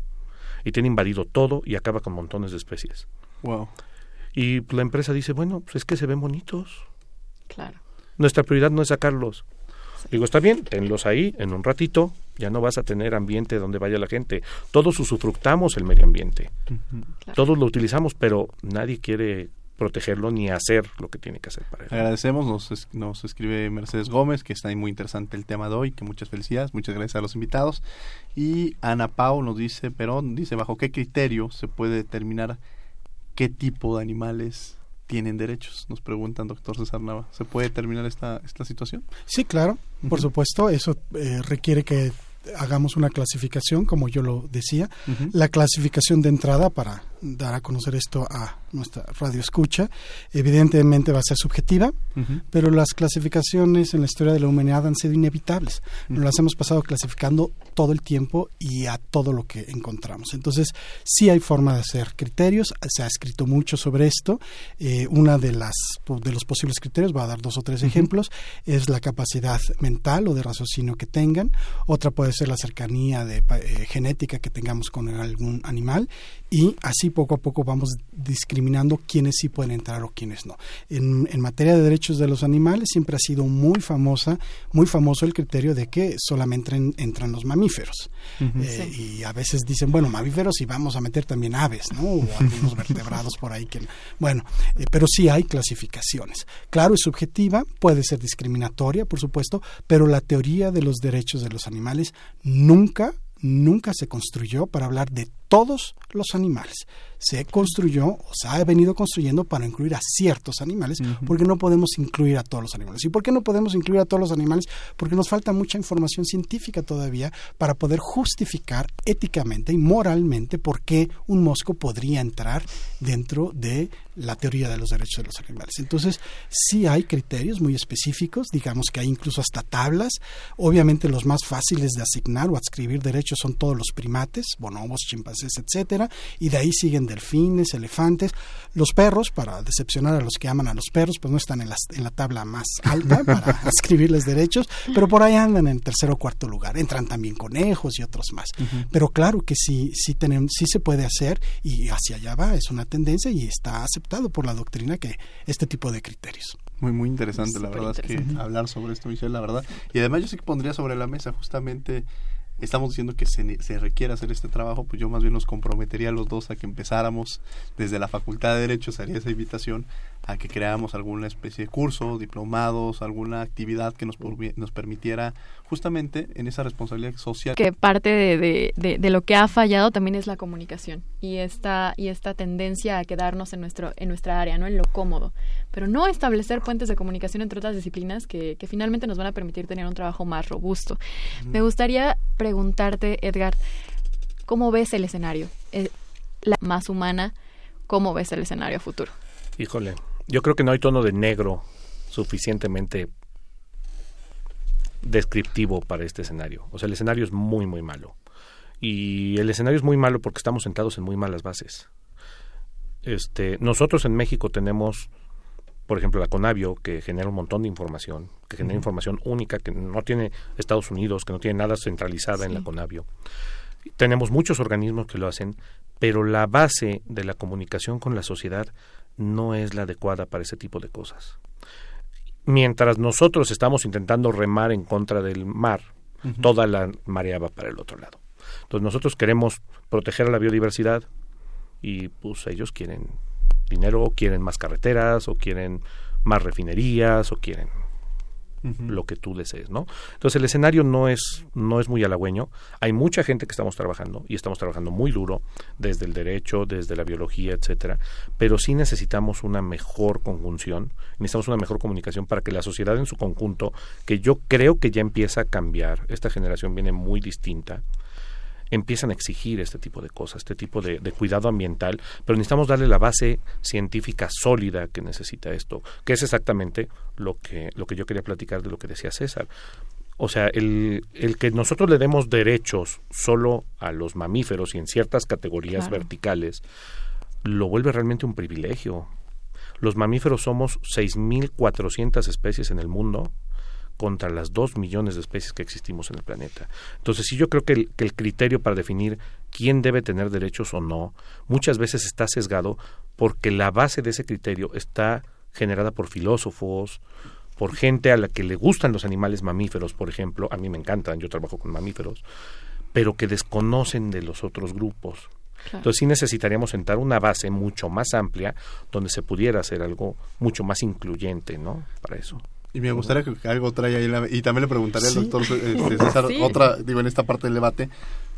Y tiene invadido todo y acaba con montones de especies. Wow. Y la empresa dice, bueno, pues es que se ven bonitos. Claro. Nuestra prioridad no es sacarlos. Digo, está bien, tenlos ahí en un ratito, ya no vas a tener ambiente donde vaya la gente. Todos usufructamos el medio ambiente. Todos lo utilizamos, pero nadie quiere protegerlo ni hacer lo que tiene que hacer para él. Agradecemos, nos, nos escribe Mercedes Gómez, que está muy interesante el tema de hoy, que muchas felicidades, muchas gracias a los invitados. Y Ana Pau nos dice, pero dice, ¿bajo qué criterio se puede determinar qué tipo de animales tienen derechos? Nos preguntan, doctor César Nava. ¿Se puede determinar esta, esta situación? Sí, claro, por supuesto. Eso eh, requiere que hagamos una clasificación, como yo lo decía. La clasificación de entrada para dar a conocer esto a nuestra radio escucha, evidentemente va a ser subjetiva, pero las clasificaciones en la historia de la humanidad han sido inevitables. Nos las hemos pasado clasificando todo el tiempo y a todo lo que encontramos. Entonces, sí hay forma de hacer criterios, se ha escrito mucho sobre esto. Eh, una de las de los posibles criterios, voy a dar dos o tres ejemplos, es la capacidad mental o de raciocinio que tengan. Otra puede ser la cercanía de eh, genética que tengamos con algún animal y así poco a poco vamos discriminando quiénes sí pueden entrar o quiénes no. En, en, materia de derechos de los animales siempre ha sido muy famosa, muy famoso el criterio de que solamente entran, los mamíferos. Eh, y a veces dicen, bueno, mamíferos y vamos a meter también aves, ¿no? O algunos vertebrados por ahí que... Bueno, eh, pero sí hay clasificaciones. Claro, es subjetiva, puede ser discriminatoria, por supuesto, pero la teoría de los derechos de los animales nunca nunca se construyó para hablar de todos los animales se construyó o se ha venido construyendo para incluir a ciertos animales, porque no podemos incluir a todos los animales. ¿Y por qué no podemos incluir a todos los animales? Porque nos falta mucha información científica todavía para poder justificar éticamente y moralmente por qué un mosco podría entrar dentro de la teoría de los derechos de los animales. Entonces, sí hay criterios muy específicos, digamos que hay incluso hasta tablas. Obviamente los más fáciles de asignar o adscribir derechos son todos los primates, bonobos, chimpancés, etcétera, y de ahí siguen delfines, elefantes. Los perros, para decepcionar a los que aman a los perros, pues no están en la, en la tabla más alta para escribirles derechos, pero por ahí andan en tercer o cuarto lugar. Entran también conejos y otros más. Pero claro que sí, sí, tenemos, sí se puede hacer y hacia allá va, es una tendencia y está aceptado por la doctrina que este tipo de criterios. Muy, muy interesante, la verdad es que hablar sobre esto, Michelle, la verdad. Y además yo sí que pondría sobre la mesa justamente estamos diciendo que se, se, requiere hacer este trabajo, pues yo más bien nos comprometería a los dos a que empezáramos desde la Facultad de Derecho, haría esa invitación a que creáramos alguna especie de curso, diplomados, alguna actividad que nos, nos permitiera justamente en esa responsabilidad social. Que parte de, de, de, lo que ha fallado también es la comunicación y esta, y esta tendencia a quedarnos en, nuestro, en nuestra área, ¿no? en lo cómodo, pero no establecer puentes de comunicación entre otras disciplinas que, que finalmente nos van a permitir tener un trabajo más robusto. Me gustaría preguntarte, Edgar, ¿cómo ves el escenario? Eh, la más humana, ¿cómo ves el escenario futuro? Híjole, yo creo que no hay tono de negro suficientemente descriptivo para este escenario. O sea, el escenario es muy, muy malo. Y el escenario es muy malo porque estamos sentados en muy malas bases. Este, nosotros en México tenemos por ejemplo, la Conavio, que genera un montón de información, que genera información única, que no tiene Estados Unidos, que no tiene nada centralizada en la Conavio. Tenemos muchos organismos que lo hacen, pero la base de la comunicación con la sociedad no es la adecuada para ese tipo de cosas. Mientras nosotros estamos intentando remar en contra del mar, toda la marea va para el otro lado. Entonces nosotros queremos proteger a la biodiversidad y pues ellos quieren dinero, o quieren más carreteras, o quieren más refinerías, o quieren lo que tú desees, ¿no? Entonces el escenario no es no es muy halagüeño. Hay mucha gente que estamos trabajando y estamos trabajando muy duro desde el derecho, desde la biología, etcétera, pero sí necesitamos una mejor conjunción, necesitamos una mejor comunicación para que la sociedad en su conjunto, que yo creo que ya empieza a cambiar, esta generación viene muy distinta, empiezan a exigir este tipo de cosas, este tipo de, cuidado ambiental, pero necesitamos darle la base científica sólida que necesita esto, que es exactamente lo que, lo que yo quería platicar de lo que decía César. O sea, el, el que nosotros le demos derechos solo a los mamíferos y en ciertas categorías verticales, lo vuelve realmente un privilegio. Los mamíferos somos 6.400 especies en el mundo contra las dos millones de especies que existimos en el planeta. Entonces, sí, yo creo que el, que el criterio para definir quién debe tener derechos o no, muchas veces está sesgado porque la base de ese criterio está generada por filósofos, por gente a la que le gustan los animales mamíferos, por ejemplo, a mí me encantan, yo trabajo con mamíferos, pero que desconocen de los otros grupos. Entonces sí necesitaríamos sentar una base mucho más amplia donde se pudiera hacer algo mucho más incluyente, ¿no? Para eso. Y me gustaría que algo traiga ahí, y también le preguntaría al doctor este, César, otra, digo, en esta parte del debate,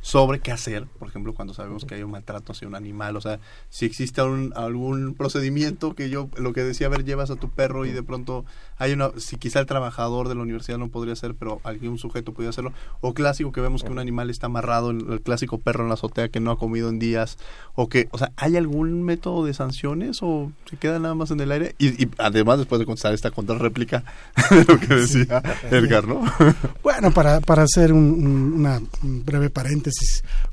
sobre qué hacer, por ejemplo, cuando sabemos que hay un maltrato hacia un animal, o sea, si existe algún procedimiento que yo, lo que decía, a ver, llevas a tu perro y de pronto hay una, si quizá el trabajador de la universidad no podría hacer, pero algún sujeto podría hacerlo, o clásico que vemos que un animal está amarrado, el, clásico perro en la azotea que no ha comido en días, o que, o sea, ¿hay algún método de sanciones o se queda nada más en el aire? Y, además, después de contestar esta contrarréplica de lo que decía Edgar, ¿no? bueno, para, para hacer un, una breve paréntesis,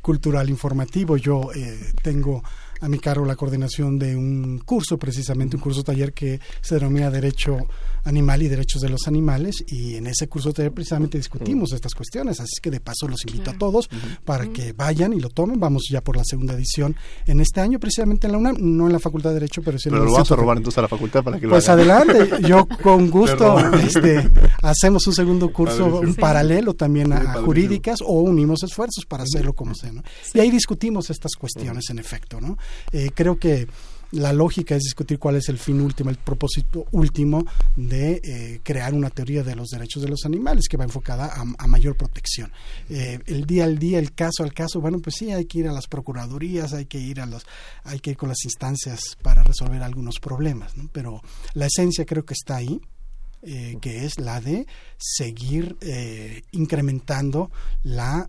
cultural informativo. Yo eh, tengo a mi cargo la coordinación de un curso, precisamente un curso taller que se denomina Derecho Animal y Derechos de los Animales y en ese curso taller precisamente discutimos estas cuestiones, así que de paso los invito a todos para que vayan y lo tomen. Vamos ya por la segunda edición en este año precisamente en la UNAM, no en la Facultad de Derecho, pero sí en pero lo vamos a robar entonces a la facultad para que lo Pues adelante, yo con gusto este, hacemos un segundo curso, un paralelo también a, jurídicas o unimos esfuerzos para hacerlo como sea, ¿no? Y ahí discutimos estas cuestiones en efecto, ¿no? Eh, creo que la lógica es discutir cuál es el fin último, el propósito último de eh, crear una teoría de los derechos de los animales que va enfocada a, mayor protección. Eh, el día al día, el caso al caso, bueno, pues sí, hay que ir a las procuradurías, hay que ir a los, hay que ir con las instancias para resolver algunos problemas, pero la esencia creo que está ahí. que es la de seguir incrementando la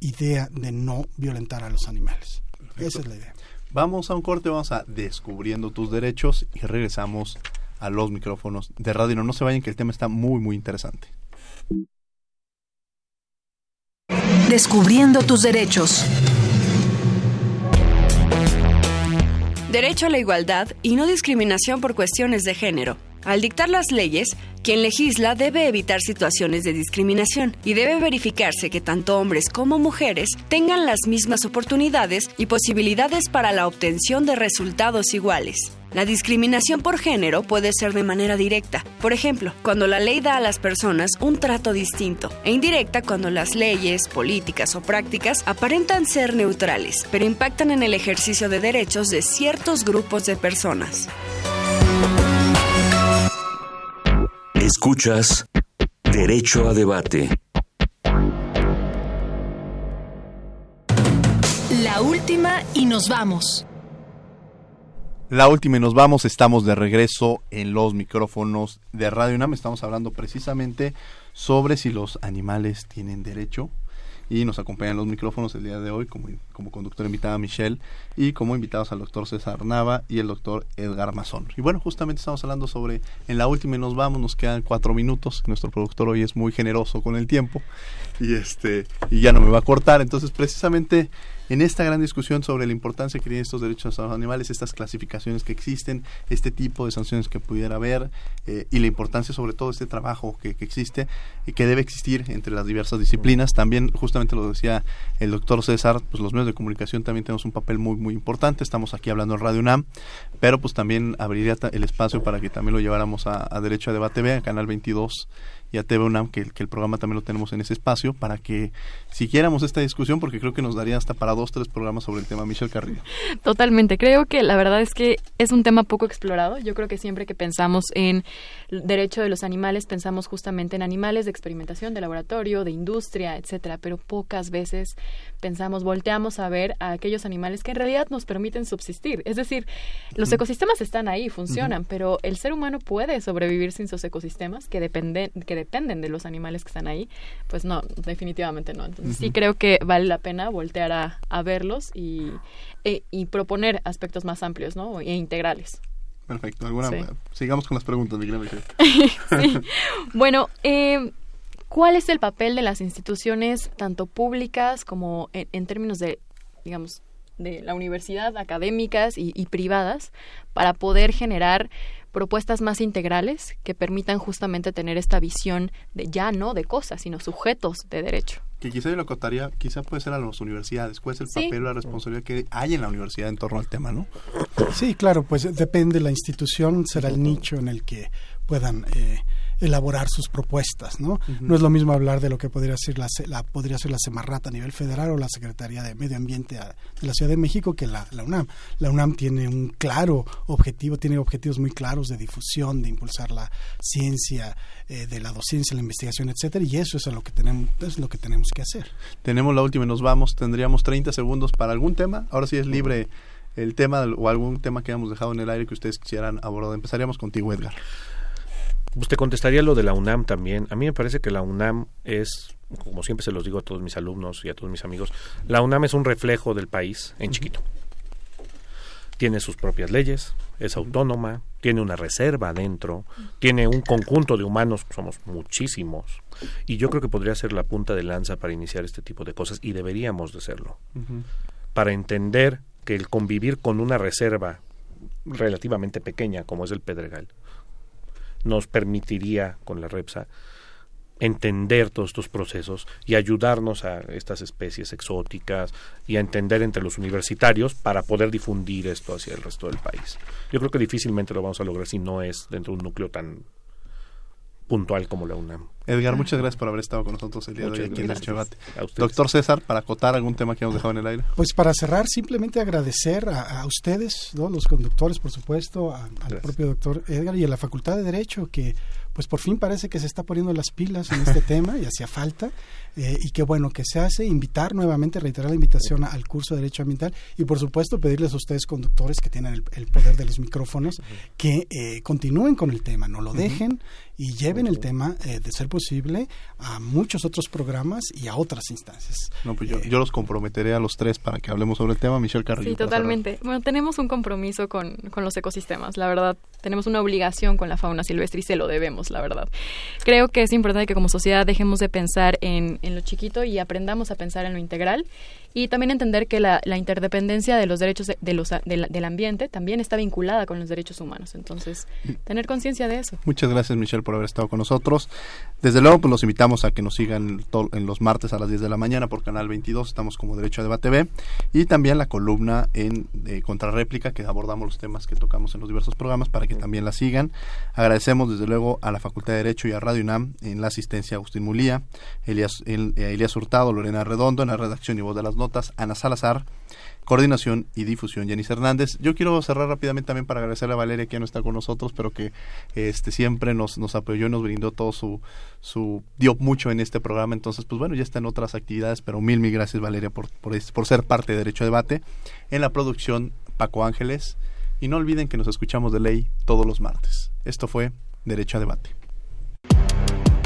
idea de no violentar a los animales. Esa es la idea. Vamos a un corte, vamos a Descubriendo tus derechos y regresamos a los micrófonos de radio. No, se vayan que el tema está muy, muy interesante. Descubriendo tus derechos. Derecho a la igualdad y no discriminación por cuestiones de género. Al dictar las leyes, quien legisla debe evitar situaciones de discriminación y debe verificarse que tanto hombres como mujeres tengan las mismas oportunidades y posibilidades para la obtención de resultados iguales. La discriminación por género puede ser de manera directa, por ejemplo, cuando la ley da a las personas un trato distinto, e indirecta cuando las leyes, políticas o prácticas aparentan ser neutrales, pero impactan en el ejercicio de derechos de ciertos grupos de personas. Escuchas Derecho a Debate. La última y nos vamos. La última y nos vamos, estamos de regreso en los micrófonos de Radio UNAM. Estamos hablando precisamente sobre si los animales tienen derecho y nos acompañan los micrófonos el día de hoy como, como conductor invitada Michelle y como invitados al doctor César Nava y el doctor Edgar Mazón. Y bueno, justamente estamos hablando sobre, en la última y nos vamos, nos quedan cuatro minutos, nuestro productor hoy es muy generoso con el tiempo y, este, y ya no me va a cortar, entonces precisamente en esta gran discusión sobre la importancia que tienen estos derechos a los animales, estas clasificaciones que existen, este tipo de sanciones que pudiera haber eh, y la importancia sobre todo de este trabajo que, que existe y que debe existir entre las diversas disciplinas. También, justamente lo decía el doctor César, pues los medios de comunicación también tenemos un papel muy, muy importante. Estamos aquí hablando en Radio UNAM, pero pues también abriría el espacio para que también lo lleváramos a, Derecho a Debate B, a Canal 22 y a TV UNAM, que, que, el programa también lo tenemos en ese espacio, para que siguiéramos esta discusión, porque creo que nos daría hasta para dos, tres programas sobre el tema Michelle Carrillo. Totalmente, creo que la verdad es que es un tema poco explorado. Yo creo que siempre que pensamos en derecho de los animales, pensamos justamente en animales de experimentación, de laboratorio, de industria, etcétera, pero pocas veces pensamos, volteamos a ver a aquellos animales que en realidad nos permiten subsistir. Es decir, los ecosistemas están ahí, funcionan, uh -huh. pero el ser humano puede sobrevivir sin sus ecosistemas que dependen, que dependen de los animales que están ahí. Pues no, definitivamente no. Entonces uh -huh. sí creo que vale la pena voltear a, a verlos y, e, y proponer aspectos más amplios, ¿no? E integrales. Perfecto. ¿Alguna, sí. Sigamos con las preguntas, Miguel. sí. Bueno, eh, ¿Cuál es el papel de las instituciones, tanto públicas como en, en términos de, digamos, de la universidad, académicas y, y, privadas, para poder generar propuestas más integrales que permitan justamente tener esta visión de ya no de cosas, sino sujetos de derecho? Que quizá yo lo acotaría, quizá puede ser a las universidades, cuál es el papel o la responsabilidad que hay en la universidad en torno al tema, ¿no? Sí, claro, pues depende de la institución, será el nicho en el que puedan eh, elaborar sus propuestas, ¿no? Uh -huh. No es lo mismo hablar de lo que podría ser la, la, podría ser la Semarnata a nivel federal o la Secretaría de Medio Ambiente de la Ciudad de México que la, la, UNAM. La UNAM tiene un claro objetivo, tiene objetivos muy claros de difusión, de impulsar la ciencia, eh, de la docencia, la investigación, etcétera, y eso es lo que tenemos, es lo que tenemos que hacer. Tenemos la última y nos vamos, tendríamos 30 segundos para algún tema, ahora sí es libre el tema o algún tema que hayamos dejado en el aire que ustedes quisieran abordar. Empezaríamos contigo, Edgar. Usted contestaría lo de la UNAM también. A mí me parece que la UNAM es, como siempre se los digo a todos mis alumnos y a todos mis amigos, la UNAM es un reflejo del país en chiquito. Tiene sus propias leyes, es autónoma, tiene una reserva adentro, tiene un conjunto de humanos, somos muchísimos, y yo creo que podría ser la punta de lanza para iniciar este tipo de cosas, y deberíamos de serlo, uh -huh. para entender que el convivir con una reserva relativamente pequeña, como es el Pedregal, nos permitiría con la REPSA entender todos estos procesos y ayudarnos a estas especies exóticas y a entender entre los universitarios para poder difundir esto hacia el resto del país. Yo creo que difícilmente lo vamos a lograr si no es dentro de un núcleo tan puntual como la UNAM. Edgar, muchas gracias por haber estado con nosotros el día muchas de hoy aquí gracias. en el debate. Doctor César, para acotar algún tema que hemos dejado en el aire. Pues para cerrar, simplemente agradecer a, a ustedes, ¿no? los conductores, por supuesto, a, al propio doctor Edgar y a la Facultad de Derecho, que pues por fin parece que se está poniendo las pilas en este tema y hacía falta. Eh, y qué bueno que se hace, invitar nuevamente, reiterar la invitación al curso de Derecho Ambiental y por supuesto pedirles a ustedes conductores que tienen el, el poder de los micrófonos que eh, continúen con el tema, no lo uh -huh. dejen y lleven el tema, eh, de ser posible, a muchos otros programas y a otras instancias. No, pues yo, yo, los comprometeré a los tres para que hablemos sobre el tema. Michelle Carrillo. Sí, totalmente. Bueno, tenemos un compromiso con, con los ecosistemas, la verdad. Tenemos una obligación con la fauna silvestre y se lo debemos, la verdad. Creo que es importante que como sociedad dejemos de pensar en, en lo chiquito y aprendamos a pensar en lo integral y también entender que la, la interdependencia de los derechos de, de los, de la, del ambiente también está vinculada con los derechos humanos. Entonces, tener conciencia de eso. Muchas gracias, Michelle, por haber estado con nosotros. Desde luego, pues los invitamos a que nos sigan en los martes a las 10 de la mañana por Canal 22, estamos como Derecho a Debate B, y también la columna en eh, Contrarréplica, que abordamos los temas que tocamos en los diversos programas, para que también la sigan. Agradecemos, desde luego, a la Facultad de Derecho y a Radio UNAM en la asistencia Agustín Mulía, Elías, el, Elías Hurtado, Lorena Redondo, en la redacción y voz de las notas, Ana Salazar, coordinación y difusión, Yanis Hernández. Yo quiero cerrar rápidamente también para agradecerle a Valeria que ya no está con nosotros, pero que este siempre nos, apoyó y nos brindó todo su, su, dio mucho en este programa. Entonces, pues bueno, ya está en otras actividades, pero mil, mil gracias Valeria por, por, por ser parte de Derecho a Debate. En la producción, Paco Ángeles. Y no olviden que nos escuchamos de ley todos los martes. Esto fue Derecho a Debate.